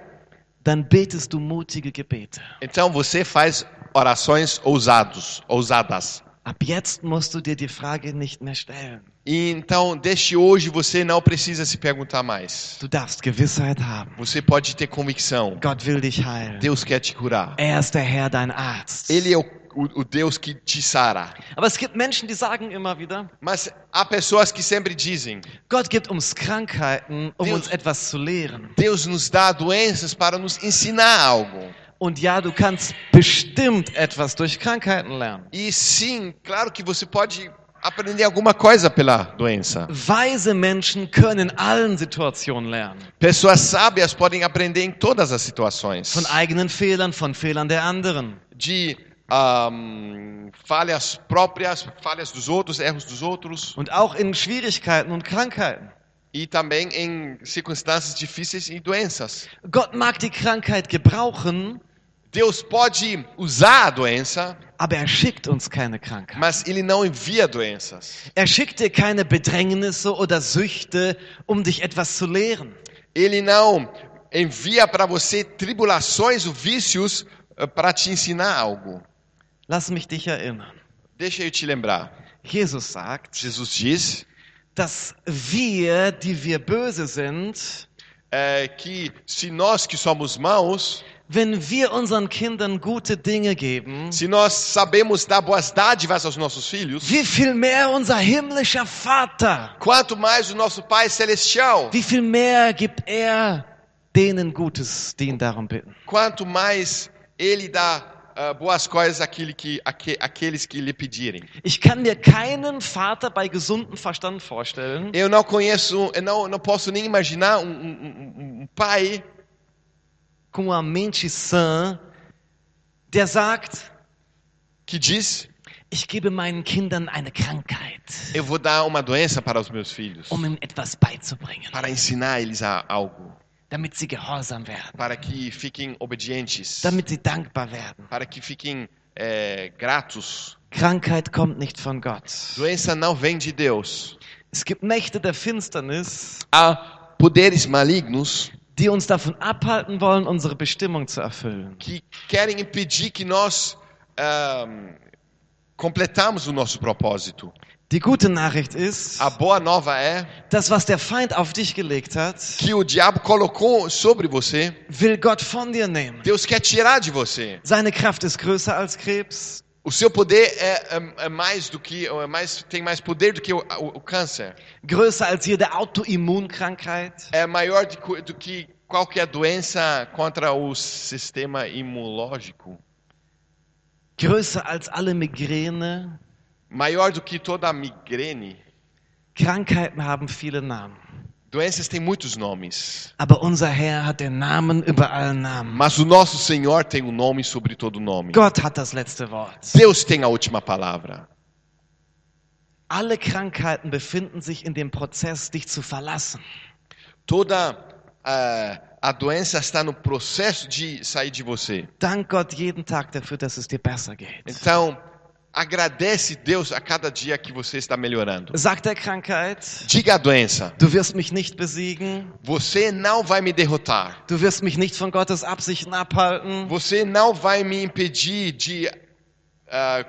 dann betest du mutige Gebete. então você faz orações ousados, ousadas. Ab jetzt musst du dir die Frage nicht mehr stellen. E então, desde hoje você não precisa se perguntar mais. Du darfst Gewissheit haben. Você pode ter convicção. Gott will dich heilen. Deus quer te curar. Er ist der Herr, dein Arzt. Ele é o, o, o Deus que te sara. Aber es gibt Menschen, die sagen immer wieder, Mas há pessoas que sempre dizem: Gott gibt uns Krankheiten, um Deus- uns etwas zu lehren. Deus nos dá doenças para nos ensinar algo. Und ja, du kannst bestimmt etwas durch Krankheiten lernen. E sim, claro que você pode aprender alguma coisa pela doença. Weise Menschen können allen Situationen lernen. Pessoas sábias podem aprender em todas as situações. Von eigenen Fehlern, von Fehlern der anderen. De ahm, falhas próprias, falhas dos outros, erros dos outros. Und auch in Schwierigkeiten und Krankheiten. E também em circunstâncias difíceis e doenças. Gott mag die Krankheit gebrauchen, Deus pode usar a doença, aber er schickt uns keine Krankheit. mas Ele não envia doenças. Er schickt dir keine Bedrängnisse oder Süchte, um dich etwas zu lehren. Ele não envia para você tribulações ou vícios eh, para te ensinar algo. Lass mich dich erinnern. Deixa eu te lembrar. Jesus sagt, Jesus diz dass wir, die wir böse sind, eh, que se nós que somos maus, wenn wir unseren Kindern gute Dinge geben, se nós sabemos dar boas dádivas aos nossos filhos, wie viel mehr unser himmlischer Vater, quanto mais o nosso Pai Celestial, wie viel mehr gibt er denen Gutes, die ihn darum bitten. quanto mais Ele dá ah, boas coisas àquele que, àque- àqueles que lhe pedirem. Ich kann mir keinen Vater bei gesundem Verstand vorstellen, Eu não conheço, eu não, não posso nem imaginar um, um- um- pai com uma mente sã, der sagt, que diz: ich gebe meinen Kindern eine Krankheit, Eu vou dar uma doença para os meus filhos, um ihnen etwas beizubringen, para ensinar eles a algo, damit sie gehorsam werden, para que fiquem obedientes, damit sie dankbar werden. para que fiquem eh, gratos. Krankheit kommt nicht von Gott. Doença não vem de Deus. Es gibt Mächte der Finsternis, Há poderes malignos die uns davon abhalten wollen, unsere Bestimmung zu erfüllen. que querem impedir que nós ahm, completamos o nosso propósito. Die gute Nachricht ist, A boa nova é das, was der Feind auf dich gelegt hat, que o diabo colocou sobre você, will Gott von dir nehmen. Deus quer tirar de você. Seine Kraft ist größer als Krebs. O seu poder é, é- é mais do que, é mais, tem mais poder do que o, o- o câncer. größer als jede Autoimmunkrankheit, É maior de co- do que qualquer doença contra o sistema imunológico. Größer als alle Migräne. Maior do que toda migrene. Krankheiten haben viele Namen. Doenças têm muitos nomes. Aber unser Herr hat den Namen über allen Namen. Mas o nosso Senhor tem um nome sobre todo nome. Gott hat das letzte Wort. Deus tem a última palavra. Alle Krankheiten befinden sich in dem Prozess, dich zu verlassen. Toda ah, a doença está no processo de sair de você. Dank Gott jeden Tag dafür, dass es dir besser geht. Então, Agradece Deus a cada dia que você está melhorando. Sag der Krankheit, Diga à doença: du wirst mich nicht besiegen, Você não vai me derrotar. du wirst mich nicht von Gottes Absichten abhalten. Você não vai me impedir de ah,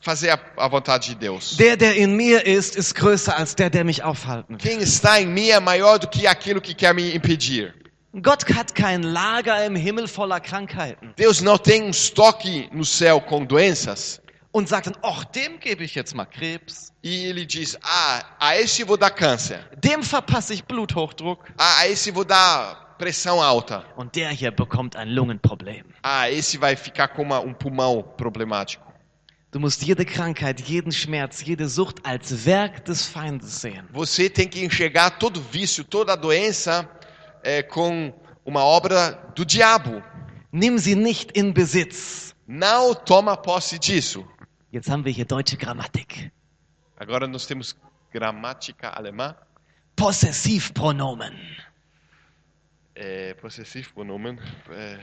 fazer a, a vontade de Deus. Der, der in mir ist, ist größer als der, der mich aufhalten. Quem está em mim é maior do que aquilo que quer me impedir. Gott hat kein Lager im Himmel voller Krankheiten Deus não tem um estoque no céu com doenças und sagt dann, ach, dem gebe ich jetzt mal Krebs, e ele diz: Ah, a esse vou dar câncer. dem verpasse ich Bluthochdruck Ah, a esse vou dar pressão alta. und der hier bekommt ein Lungenproblem. Ah, esse vai ficar com uma- um pulmão problemático. Du musst jede Krankheit, jeden Schmerz, jede Sucht als Werk des Feindes sehen. Você tem que enxergar todo vício, toda doença é, com uma obra do diabo. Nimm sie nicht in Besitz. Não toma posse disso. Jetzt haben wir hier deutsche Grammatik. Agora nós temos gramática alemã. Possessivpronomen. É, possessivo pronomen. É,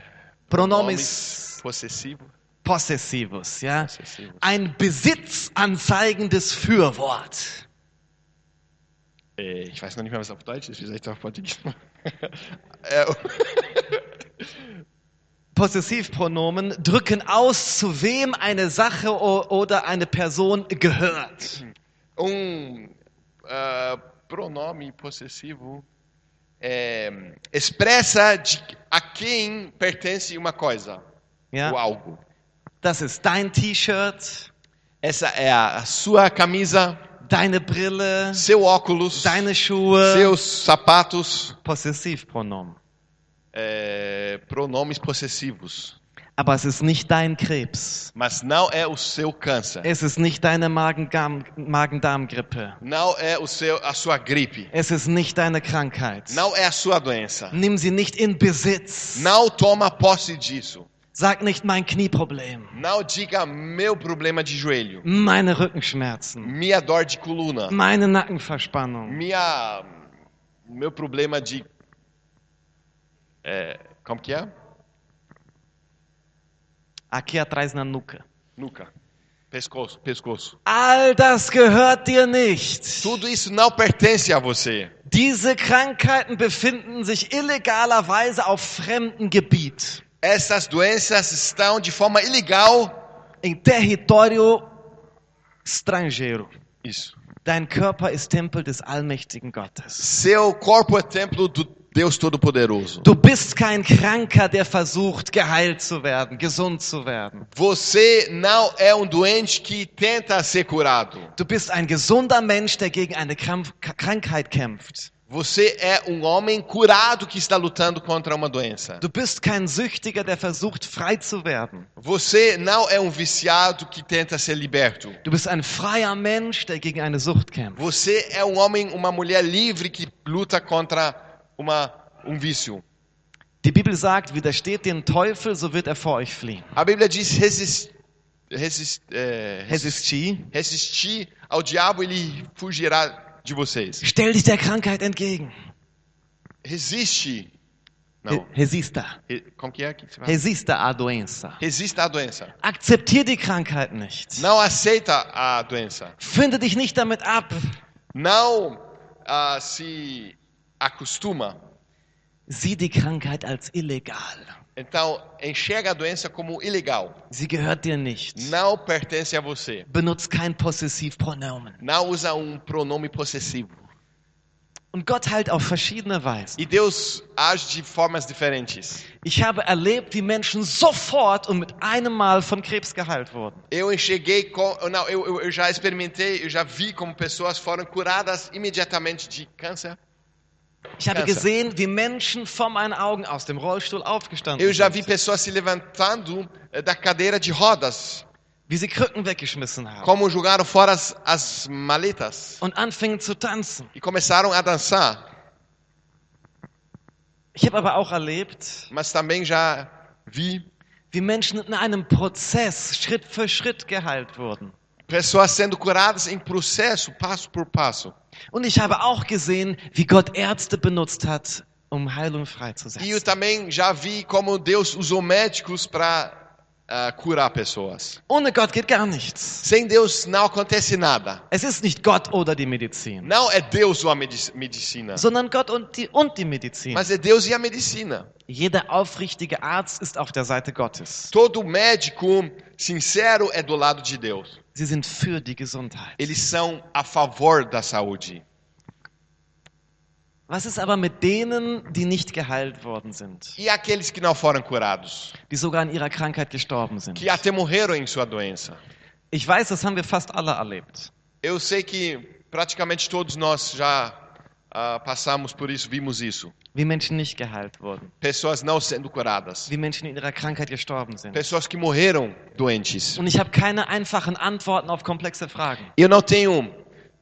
Pronomes possessivo. possessivus, ja? possessivo. Ein besitzanzeigendes Fürwort. É, ich weiß noch nicht mehr, was auf Deutsch ist. Wie soll ich das auf Portugiesisch machen? O- Possessivpronomen drücken aus, zu wem eine Sache oder eine Person gehört. um ah, pronome possessivo é, expressa de a quem pertence uma coisa ou Ja? algo. Das ist dein T-Shirt, Essa é a sua camisa, deine Brille, seu óculos, deine Schuhe. seus sapatos, Possessivpronomen. é, pronomes possessivos. Aber es ist nicht dein Krebs. Mas não é o seu câncer. Es ist nicht deine Magen-Darm- Magen-Darm-Grippe. Não é o seu, a sua gripe. Es ist nicht deine Krankheit. Não é a sua doença. Nimm sie nicht in Besitz. Não toma posse disso. Sag nicht mein Knieproblem, Não diga meu problema de joelho, meine Rückenschmerzen, minha dor de coluna, meine Nackenverspannung. minha meu problema de é, como que é? Aqui atrás na nuca. Nuca, pescoço, pescoço. All das gehört dir nicht. Tudo isso não pertence a você. Diese Krankheiten befinden sich illegalerweise auf fremdem Gebiet, Essas doenças estão de forma ilegal. im Territorio estrangeiro. Isso. Dein Körper ist Tempel des allmächtigen Gottes. Seu corpo é templo do Deus Todo-Poderoso. Du bist kein Kranker, der versucht, geheilt zu werden, gesund zu werden. Você não é um doente que tenta ser curado. Du bist ein gesunder Mensch, der gegen eine Krankheit kämpft. Você é um homem curado que está lutando contra uma doença. Du bist kein Süchtiger, der versucht, frei zu werden. Você não é um viciado que tenta ser liberto. Du bist ein freier Mensch, der gegen eine Sucht kämpft. Você é um homem, uma mulher livre que luta contra uma, um vício. Die Bibel sagt, widersteht dem Teufel, so wird er vor euch fliehen. A Bíblia diz resist, resist, é, Resistir. resistir ao diabo, ele fugirá de vocês. Stell dich der Krankheit entgegen. Resiste. Não. Resista. Re- Como que é que? Resista a doença. Resista à doença. Akzeptier die Krankheit nicht. Não aceita a doença. Finde dich nicht damit ab. Não ah, se acostuma. Sieh die Krankheit als illegal. Então, enxerga a doença como ilegal. Sie gehört dir nicht. Não pertence a você. Benutzt kein Possessivpronomen. Não usa um pronome possessivo. Und Gott heilt auf verschiedene Weisen. E Deus age de formas diferentes. Ich habe erlebt, wie Menschen sofort und mit einem Mal von Krebs geheilt wurden. Eu enxerguei, com, não, eu, eu já experimentei, eu já vi como pessoas foram curadas imediatamente de câncer. Ich habe gesehen, wie Menschen vor meinen Augen aus dem Rollstuhl aufgestanden Eu já vi sind, pessoas se levantando eh, da cadeira de rodas, wie sie Krücken weggeschmissen haben como jogaram fora as, as maletas und anfingen zu tanzen. e começaram a dançar. Ich habe aber auch erlebt, Mas também já vi wie Menschen in einem Prozess Schritt für Schritt geheilt wurden. Pessoas sendo curadas em processo, passo por passo. Und ich habe auch gesehen, wie Gott Ärzte benutzt hat, um Heilung E eu freizusetzen. também já vi como Deus usou médicos para ah, curar pessoas. Ohne Gott geht gar nichts. Sem Deus não acontece nada. Es ist nicht Gott oder die Medizin, Não é Deus ou a medici- medicina, sondern Gott und die, und die Medizin. mas é Deus e a medicina. Jeder aufrichtige Arzt ist auf der Seite Gottes. Todo médico sincero é do lado de Deus. Sie sind für die Gesundheit. Eles são a favor da saúde. Was ist aber mit denen, die nicht geheilt worden sind, E aqueles que não foram curados, die sogar an ihrer Krankheit gestorben sind? que até morreram em sua doença. Ich weiß, das haben wir fast alle erlebt. Eu sei que praticamente todos nós já ah, passamos por isso, vimos isso. Wie Menschen nicht geheilt wurden, Pessoas não sendo curadas. wie Menschen in ihrer Krankheit gestorben sind. Pessoas que morreram doentes. Und ich habe keine einfachen Antworten auf komplexe Fragen. Eu não tenho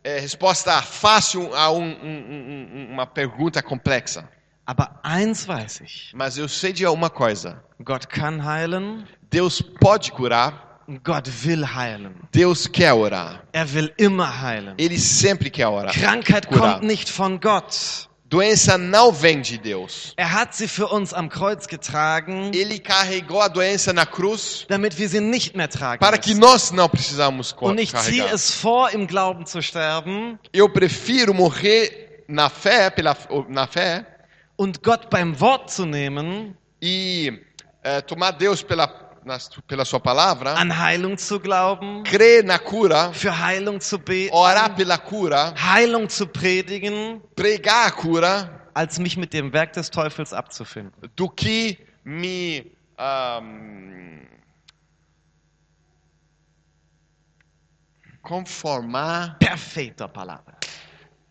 eh, resposta fácil a um- um- um- um- uma pergunta complexa. Aber eins weiß ich, Mas eu sei de uma coisa. Gott kann heilen, Deus pode curar. Gott will heilen. Deus quer orar. Er will immer heilen. Ele sempre quer orar. Krankheit Curar. kommt nicht von Gott. Doença não vem de Deus. Er hat sie für uns am Kreuz getragen, Ele carregou a doença na cruz damit wir sie nicht mehr tragen para que nós não precisamos co- Und ich ziehe carregar. es vor, im Glauben zu sterben Eu prefiro morrer na fé, pela, na fé und Gott beim Wort zu nehmen, e eh, tomar Deus pela, nas- pela sua palavra, an Heilung zu glauben, crer na cura, für Heilung zu beten, orar pela cura, Heilung zu predigen, pregar a cura, als mich mit dem Werk des Teufels abzufinden. do que me ahm, conformar Perfeita palavra.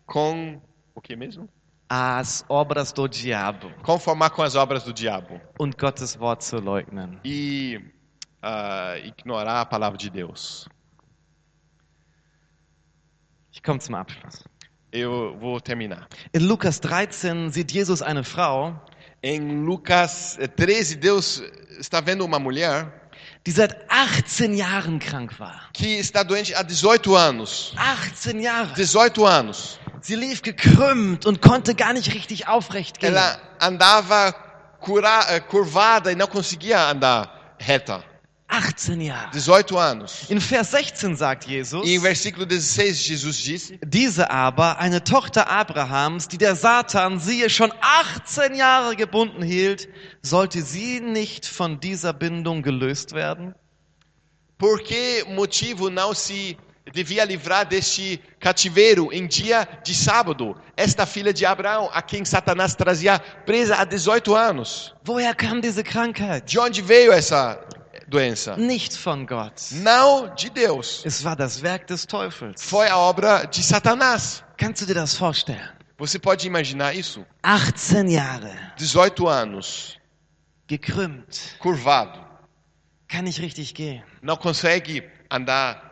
com o que mesmo? As obras do diabo Conformar com as obras do diabo und Gottes Wort zu leugnen. e ah, ignorar a palavra de Deus. Ich komme zum Abschluss. Eu vou terminar. In Lukas 13 sieht Jesus eine Frau, Em Lucas 13, Deus está vendo uma mulher die seit 18 Jahren krank war. que está doente há 18 anos. 18 Jahre. 18 anos. Sie lief gekrümmt und konnte gar nicht richtig aufrecht gehen. Ela andava cura, eh, curvada e não conseguia andar reta. 18 Jahre. 18 anos. In Vers 16 sagt Jesus, em versículo 16, Jesus disse: diese aber, eine Tochter Abrahams, die der Satan, siehe, schon 18 Jahre gebunden hielt, sollte sie nicht von dieser Bindung gelöst werden? Por que motivo não se devia livrar deste cativeiro em dia de sábado? Esta filha de Abraão, a quem Satanás trazia presa há 18 anos. Woher kam diese Krankheit? De onde veio essa doença? Nicht von Gott. Não de Deus. Es war das Werk des Teufels. Foi a obra de Satanás. Kannst du dir das vorstellen? Você pode imaginar isso? 18 Jahre, 18 anos, gekrümmt, curvado, kann nicht richtig gehen. não consegue andar.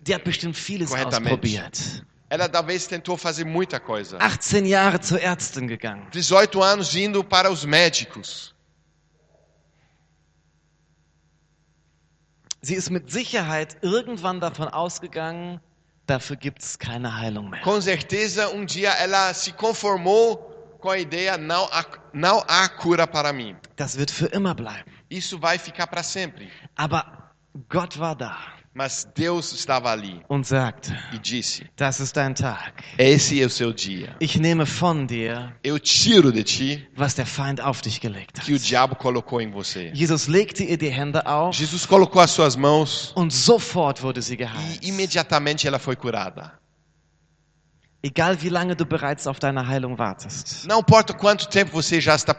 Die hat bestimmt vieles ausprobiert. Ela talvez tentou fazer muita coisa. 18 Jahre zur Ärztin gegangen. 18 anos indo para os médicos. Sie ist mit Sicherheit irgendwann davon ausgegangen, dafür gibt es keine Heilung mehr. Com certeza, um dia ela se conformou com a ideia: não há, não há cura para mim. Das wird für immer bleiben. Isso vai ficar para sempre. Aber Gott war da Mas Deus estava ali und sagte, e disse: das ist dein Tag. Esse é o seu dia. Ich nehme von dir, Eu tiro de ti was der Feind auf dich gelegt que o hat. diabo colocou em você. Jesus legte ihr die Hände auf Jesus colocou as suas mãos und sofort wurde sie e geheilt. imediatamente ela foi curada. Egal wie lange du bereits auf deine Heilung wartest. Não importa quanto tempo você já está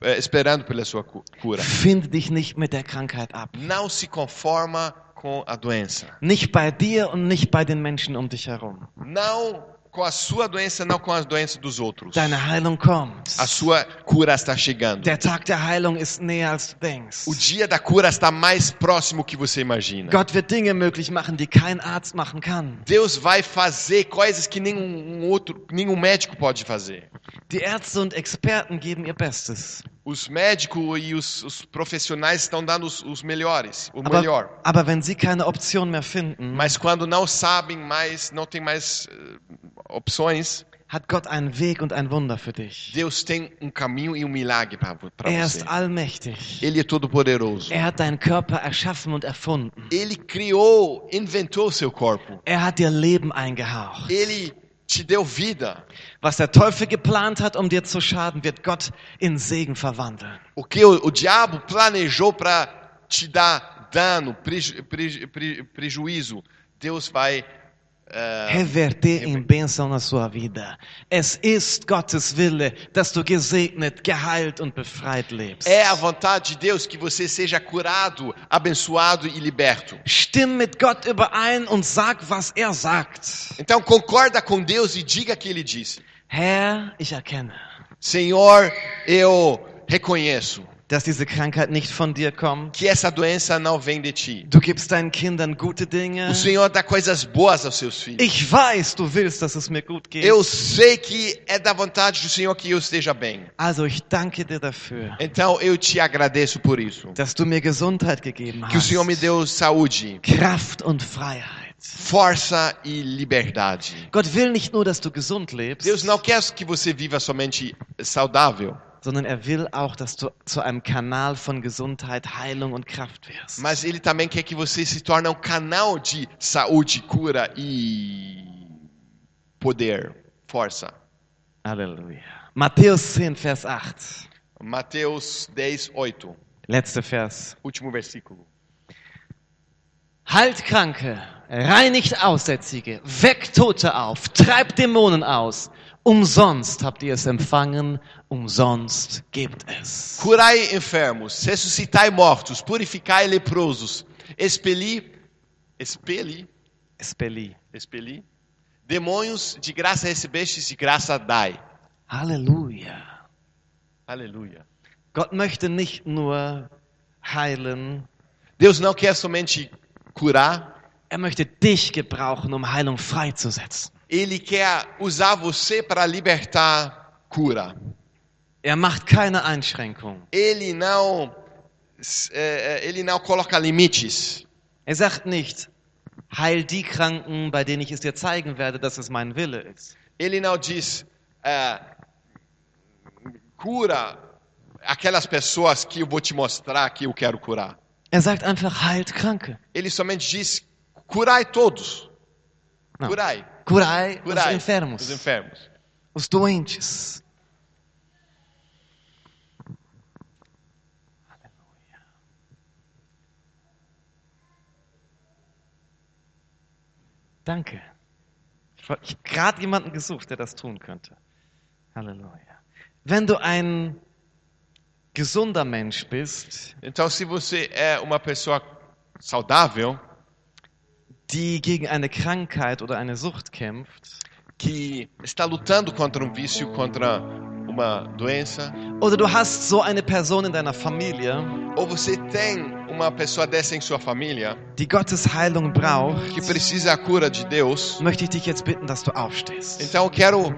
eh, esperando pela sua cu- cura. Finde dich nicht mit der Krankheit ab. Não se conforma com a doença. Nicht bei dir und nicht bei den Menschen um dich herum. Não com a sua doença, não com as doenças dos outros. Deine Heilung kommt. A sua cura está chegando. Der Tag der Heilung ist näher als du denkst. O dia da cura está mais próximo que você imagina. Gott wird Dinge möglich machen, die kein Arzt machen kann. Deus vai fazer coisas que nenhum um outro, nenhum médico pode fazer. Die Ärzte und Experten geben ihr Bestes. Os médicos e os, os profissionais estão dando os, os melhores, o Aber, melhor. aber wenn sie keine Option mehr finden, Mas quando não sabem mais, não tem mais eh, opções, hat Gott einen Weg und ein Wunder für dich. Deus tem um caminho e um milagre para Er você. ist allmächtig. Ele é todo poderoso. Er hat deinen Körper erschaffen und erfunden. Ele criou, inventou seu corpo. Er hat dir Leben eingehaucht. Ele te deu vida. Was der Teufel geplant hat, um dir zu schaden, wird Gott in Segen verwandeln. O que o, o diabo planejou para te dar dano, preju, preju, pre- prejuízo, Deus vai eh, Reverter em bênção na sua vida. Es ist Gottes Wille, dass du gesegnet, geheilt und befreit lebst. É a vontade de Deus que você seja curado, abençoado e liberto. Stimm mit Gott überein und sag, was er sagt. Então concorda com Deus e diga o que ele disse. Herr, ich erkenne, Senhor, eu reconheço dass diese Krankheit nicht von dir kommt. que essa doença não vem de ti. Du gibst deinen Kindern gute Dinge. O Senhor dá coisas boas aos seus filhos. Ich weiß, du willst, dass es mir gut geht. Eu sei que é da vontade do Senhor que eu esteja bem. Also ich danke dir dafür, Então eu te agradeço por isso. dass du mir Gesundheit gegeben Que o Senhor me hast. deu saúde, Kraft und Freiheit. força e liberdade. Gott will nicht nur, dass du gesund lebst, Deus não quer que você viva somente saudável, sondern er will auch, dass du zu einem Kanal von Gesundheit, Heilung und Kraft wirst. mas Ele também quer que você se torne um canal de saúde, cura e poder, força. Halleluja. Matthäus 10, Vers 8. Mateus 10, 8. Letzter Vers. Último versículo. Heilt Kranke, reinigt Aussätzige, weckt Tote auf, treibt Dämonen aus. Umsonst habt ihr es empfangen, umsonst gebt es. Curai enfermos, ressuscitai mortos, purificai leprosos, expeli, expeli, Espeli. expeli, demônios de graça recebestes, de graça dai. Halleluja. Aleluia. Gott möchte nicht nur heilen, Deus não quer somente curar, er möchte dich gebrauchen, um Heilung freizusetzen. Ele quer usar você para libertar cura. Er macht keine Einschränkung. Ele não, eh, eh, ele não coloca limites. Er sagt nicht, heil die Kranken, bei denen ich es dir zeigen werde, dass es mein Wille ist. Ele não diz eh, cura aquelas pessoas que eu vou te mostrar que eu quero curar. Er sagt einfach, heilt Kranke. Ele somente diz curai todos. Não. Curai, Curai os curai enfermos, os enfermos. os doentes. Danke. Ich habe gerade jemanden gesucht, der das tun könnte. Halleluja. Wenn du ein gesunder Mensch bist, Então, se você é uma pessoa saudável, die gegen eine Krankheit oder eine Sucht kämpft, que está lutando contra um vício, contra uma doença, oder du hast so eine Person in deiner Familie, ou você tem uma pessoa dessa em sua família die Gottes Heilung braucht, que precisa a cura de Deus, möchte ich dich jetzt bitten, dass du aufstehst. então eu quero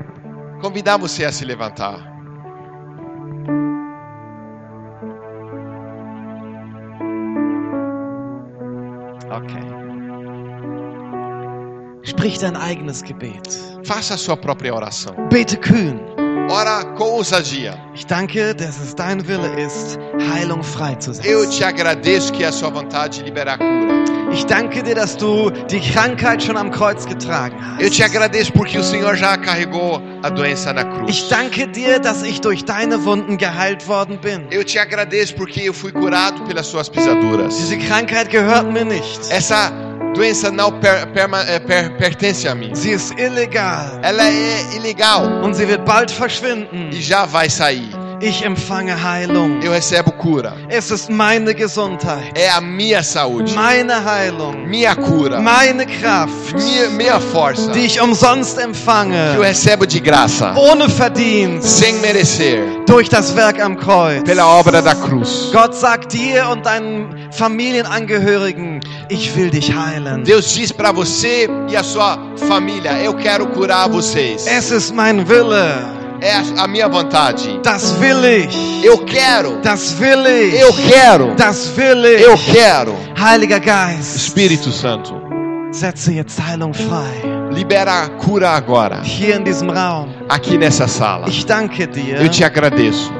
convidar você a se levantar. Sprich dein eigenes Gebet. Faça a sua própria oração. Bete kühn. Ora com ousadia. Ich danke, dass es dein Wille ist, Heilung Eu freizusetzen. te agradeço que é a sua vontade de liberar cura. Ich danke dir, dass du die Krankheit schon am Kreuz getragen Eu te hast. agradeço porque o Senhor já carregou a doença na cruz. Ich danke dir, dass ich durch deine Wunden geheilt worden bin. Eu te agradeço porque eu fui curado pelas suas pisaduras. Diese Krankheit gehört mir nicht. Essa doença não per- perma- eh, per- pertence a mim. Sie ist illegal Ela é ilegal und sie wird bald verschwinden. e já vai sair. Ich empfange Heilung. Eu recebo cura. Es ist meine Gesundheit, É a minha saúde, meine Heilung, minha cura, meine Kraft, minha, minha força die ich umsonst que eu empfange, recebo de graça, ohne Verdienst, sem merecer, durch das Werk am Kreuz. pela obra da cruz. Gott sagt dir und deinen Familienangehörigen, ich will dich heilen. Deus diz para você e a sua família: Eu quero curar vocês. Es ist mein Wille. É a, minha vontade. Das will ich. Eu quero. Das will ich. Eu quero. Das will ich. Eu quero. Heiliger Geist, Espírito Santo, setze jetzt Heilung frei. libera a cura agora, Raum. aqui nessa sala. Dir, Eu te agradeço.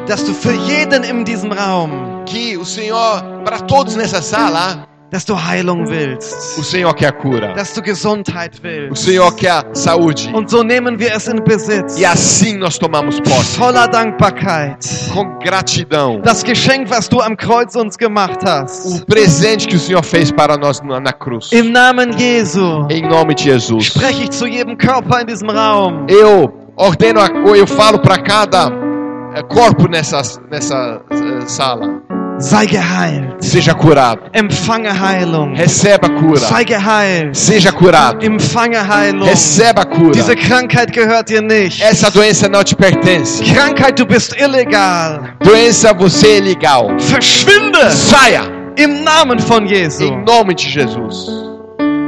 Raum, Que o Senhor, para todos nessa sala, dass du Heilung o willst, Senhor quer cura. dass du Gesundheit O willst. Senhor quer saúde. Und so nehmen wir es in Besitz. E assim nós tomamos posse. Voller Dankbarkeit. Com gratidão. Das Geschenk, was du am Kreuz uns gemacht hast. O presente que o Senhor fez para nós na cruz. Im Namen Jesu Em nome de Jesus. spreche ich zu jedem Körper in diesem Raum. Eu ordeno, a- eu falo para cada eh, corpo nessa, nessa eh, sala. Sei geheilt. Seja curado. Empfange Heilung. Receba cura. Sei geheilt. Seja curado. Empfange Heilung. Receba cura. Diese Krankheit gehört dir nicht. Essa doença não te pertence. Krankheit, du bist illegal. Doença, você é legal. Verschwinde Saia! im Namen von Jesu. Em nome de Jesus.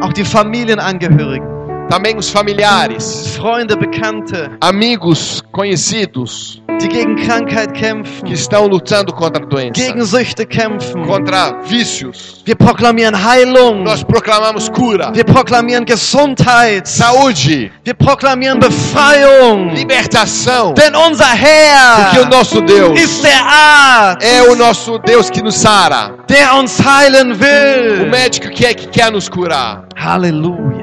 Auch die Familienangehörigen, Também os familiares, Freunde, Bekannte, amigos, conhecidos die gegen Krankheit kämpfen, que estão lutando contra a doença, gegen Süchte kämpfen. contra vícios. Wir proklamieren Heilung. Nós proclamamos cura, Wir proklamieren Gesundheit. saúde, Wir proklamieren Befreiung. libertação. Denn unser Porque o Herr nosso Deus ist der Arzt, é o nosso Deus que nos sara, der uns heilen o will. médico que, é, que quer nos curar. Halleluja.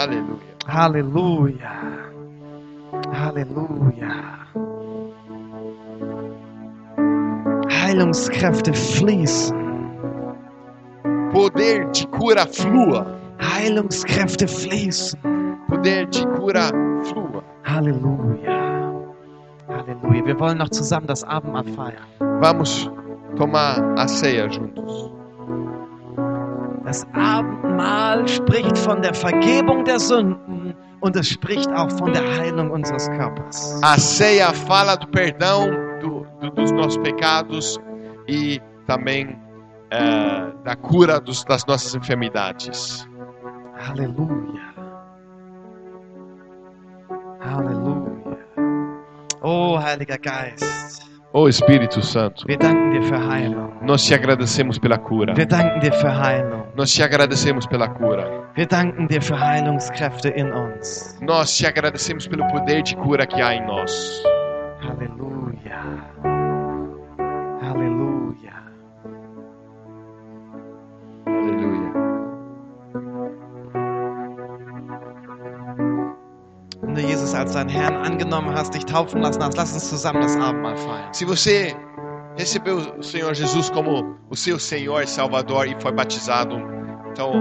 Aleluia. Halleluja. Halleluja. Heilungskräfte fließen. Poder de cura flua. Heilungskräfte fließen. Poder de cura flua. Halleluja. Halleluja. Wir wollen noch zusammen das Abendmahl feiern. Vamos tomar a ceia juntos. Das Abendmahl spricht von der Vergebung der Sünden und es spricht auch von der Heilung unseres Körpers. A ceia fala do perdão do- do- dos nossos pecados e também eh, da cura dos- das nossas enfermidades. Halleluja. Halleluja. Oh, Heiliger Geist, Ô Espírito Santo, nós te agradecemos pela cura. Nós te agradecemos pela cura. Nós te agradecemos pelo poder de cura que há em nós. Halleluja. Als deinen Herrn angenommen hast, dich taufen lassen hast, lass uns zusammen das Abendmahl feiern. Se você recebeu o Senhor Jesus como o seu Senhor e Salvador e foi batizado, então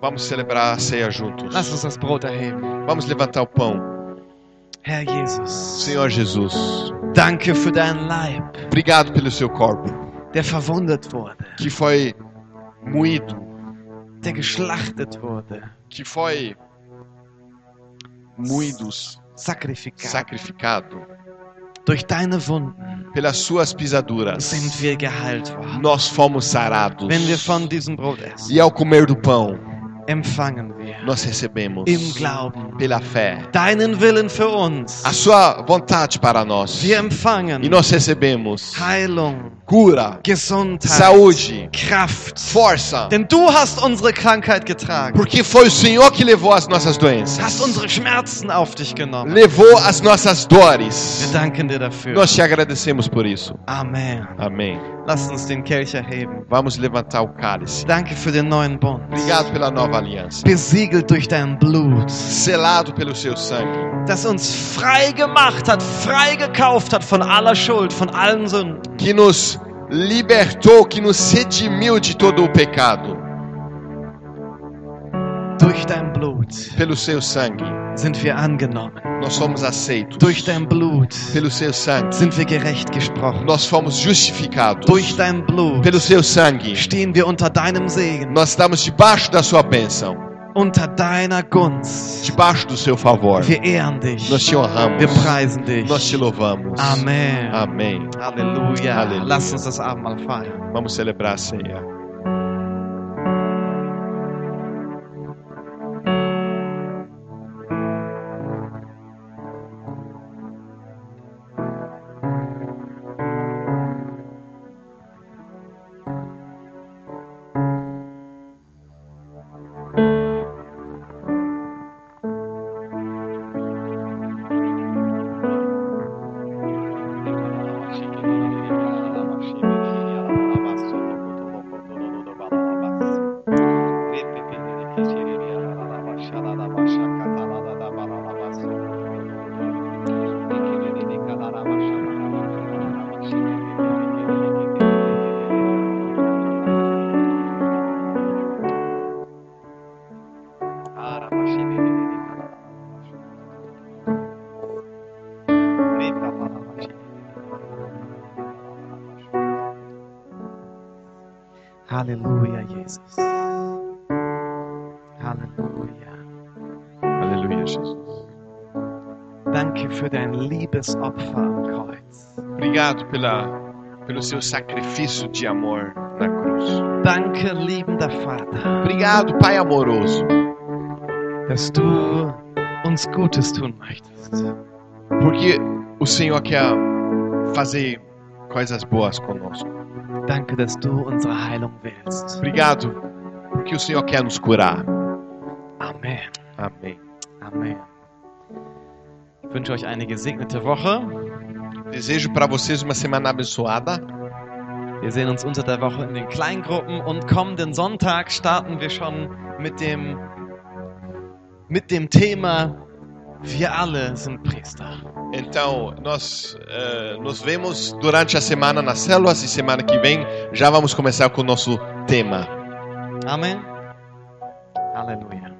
vamos celebrar a ceia juntos. Lass uns das Brot erheben. Vamos levantar o pão. Herr Jesus, Senhor Jesus, danke für deinen Leib, obrigado pelo seu corpo der verwundet wurde, que foi moído, der geschlachtet wurde, que foi moído, sacrificado. sacrificado. Durch deine Wunden Pelas suas pisaduras, sind wir geheilt worden. nós fomos sarados. Wenn wir von diesem Brot essen, E ao comer do pão, empfangen nós recebemos im Glauben pela fé deinen Willen für uns. a sua vontade para nós. Wir empfangen E nós recebemos Heilung, cura, Gesundheit, saúde, Kraft. força. Denn du hast unsere Krankheit getragen, Porque foi o Senhor que levou as nossas hast doenças. unsere Schmerzen auf dich genommen. Levou as nossas Wir dores. danken dir dafür. Nós te agradecemos por isso. Amen. Amém. Lass uns den Kelch erheben. Vamos levantar o cálice. Danke für den neuen Bund. Obrigado pela nova aliança. Durch dein Blut, Selado pelo seu sangue. das uns frei gemacht hat, frei gekauft hat von aller Schuld, von allen Sünden. Que nos libertou, que nos redimiu de todo o pecado. Durch dein Blut Pelo seu sangue. sind wir angenommen. Nós somos aceitos. Durch dein Blut Pelo seu sangue. sind wir gerecht gesprochen. Nós fomos justificados. Durch dein Blut Pelo seu sangue. stehen wir unter deinem Segen, Nós estamos debaixo da sua bênção. Unter deiner Gunst. Debaixo do seu favor. Wir ehren dich. Nós te honramos. Wir preisen dich. Nós te louvamos. Amen. Amém. Halleluja. Halleluja. Lass uns das Abendmahl feiern. Vamos celebrar a ceia. Jesus. Halleluja. Aleluia, Jesus. Danke für dein Liebesopfer am Kreuz. Obrigado pela, pelo seu sacrifício de amor na cruz. Danke, liebender Vater, Obrigado, Pai amoroso, dass du uns Gutes tun möchtest. porque o Senhor quer fazer coisas boas conosco. Danke, dass du unsere Heilung willst. Obrigado, porque o Senhor quer nos curar. Amen. Amém. Amen. Ich wünsche euch eine gesegnete Woche. Desejo para vocês uma semana abençoada. Wir sehen uns unter der Woche in den Kleingruppen und kommenden Sonntag starten wir schon mit dem, mit dem Thema Wir alle sind Priester. Então, nós eh, nos vemos durante a semana nas células e semana que vem já vamos começar com o nosso tema. Amém. Aleluia.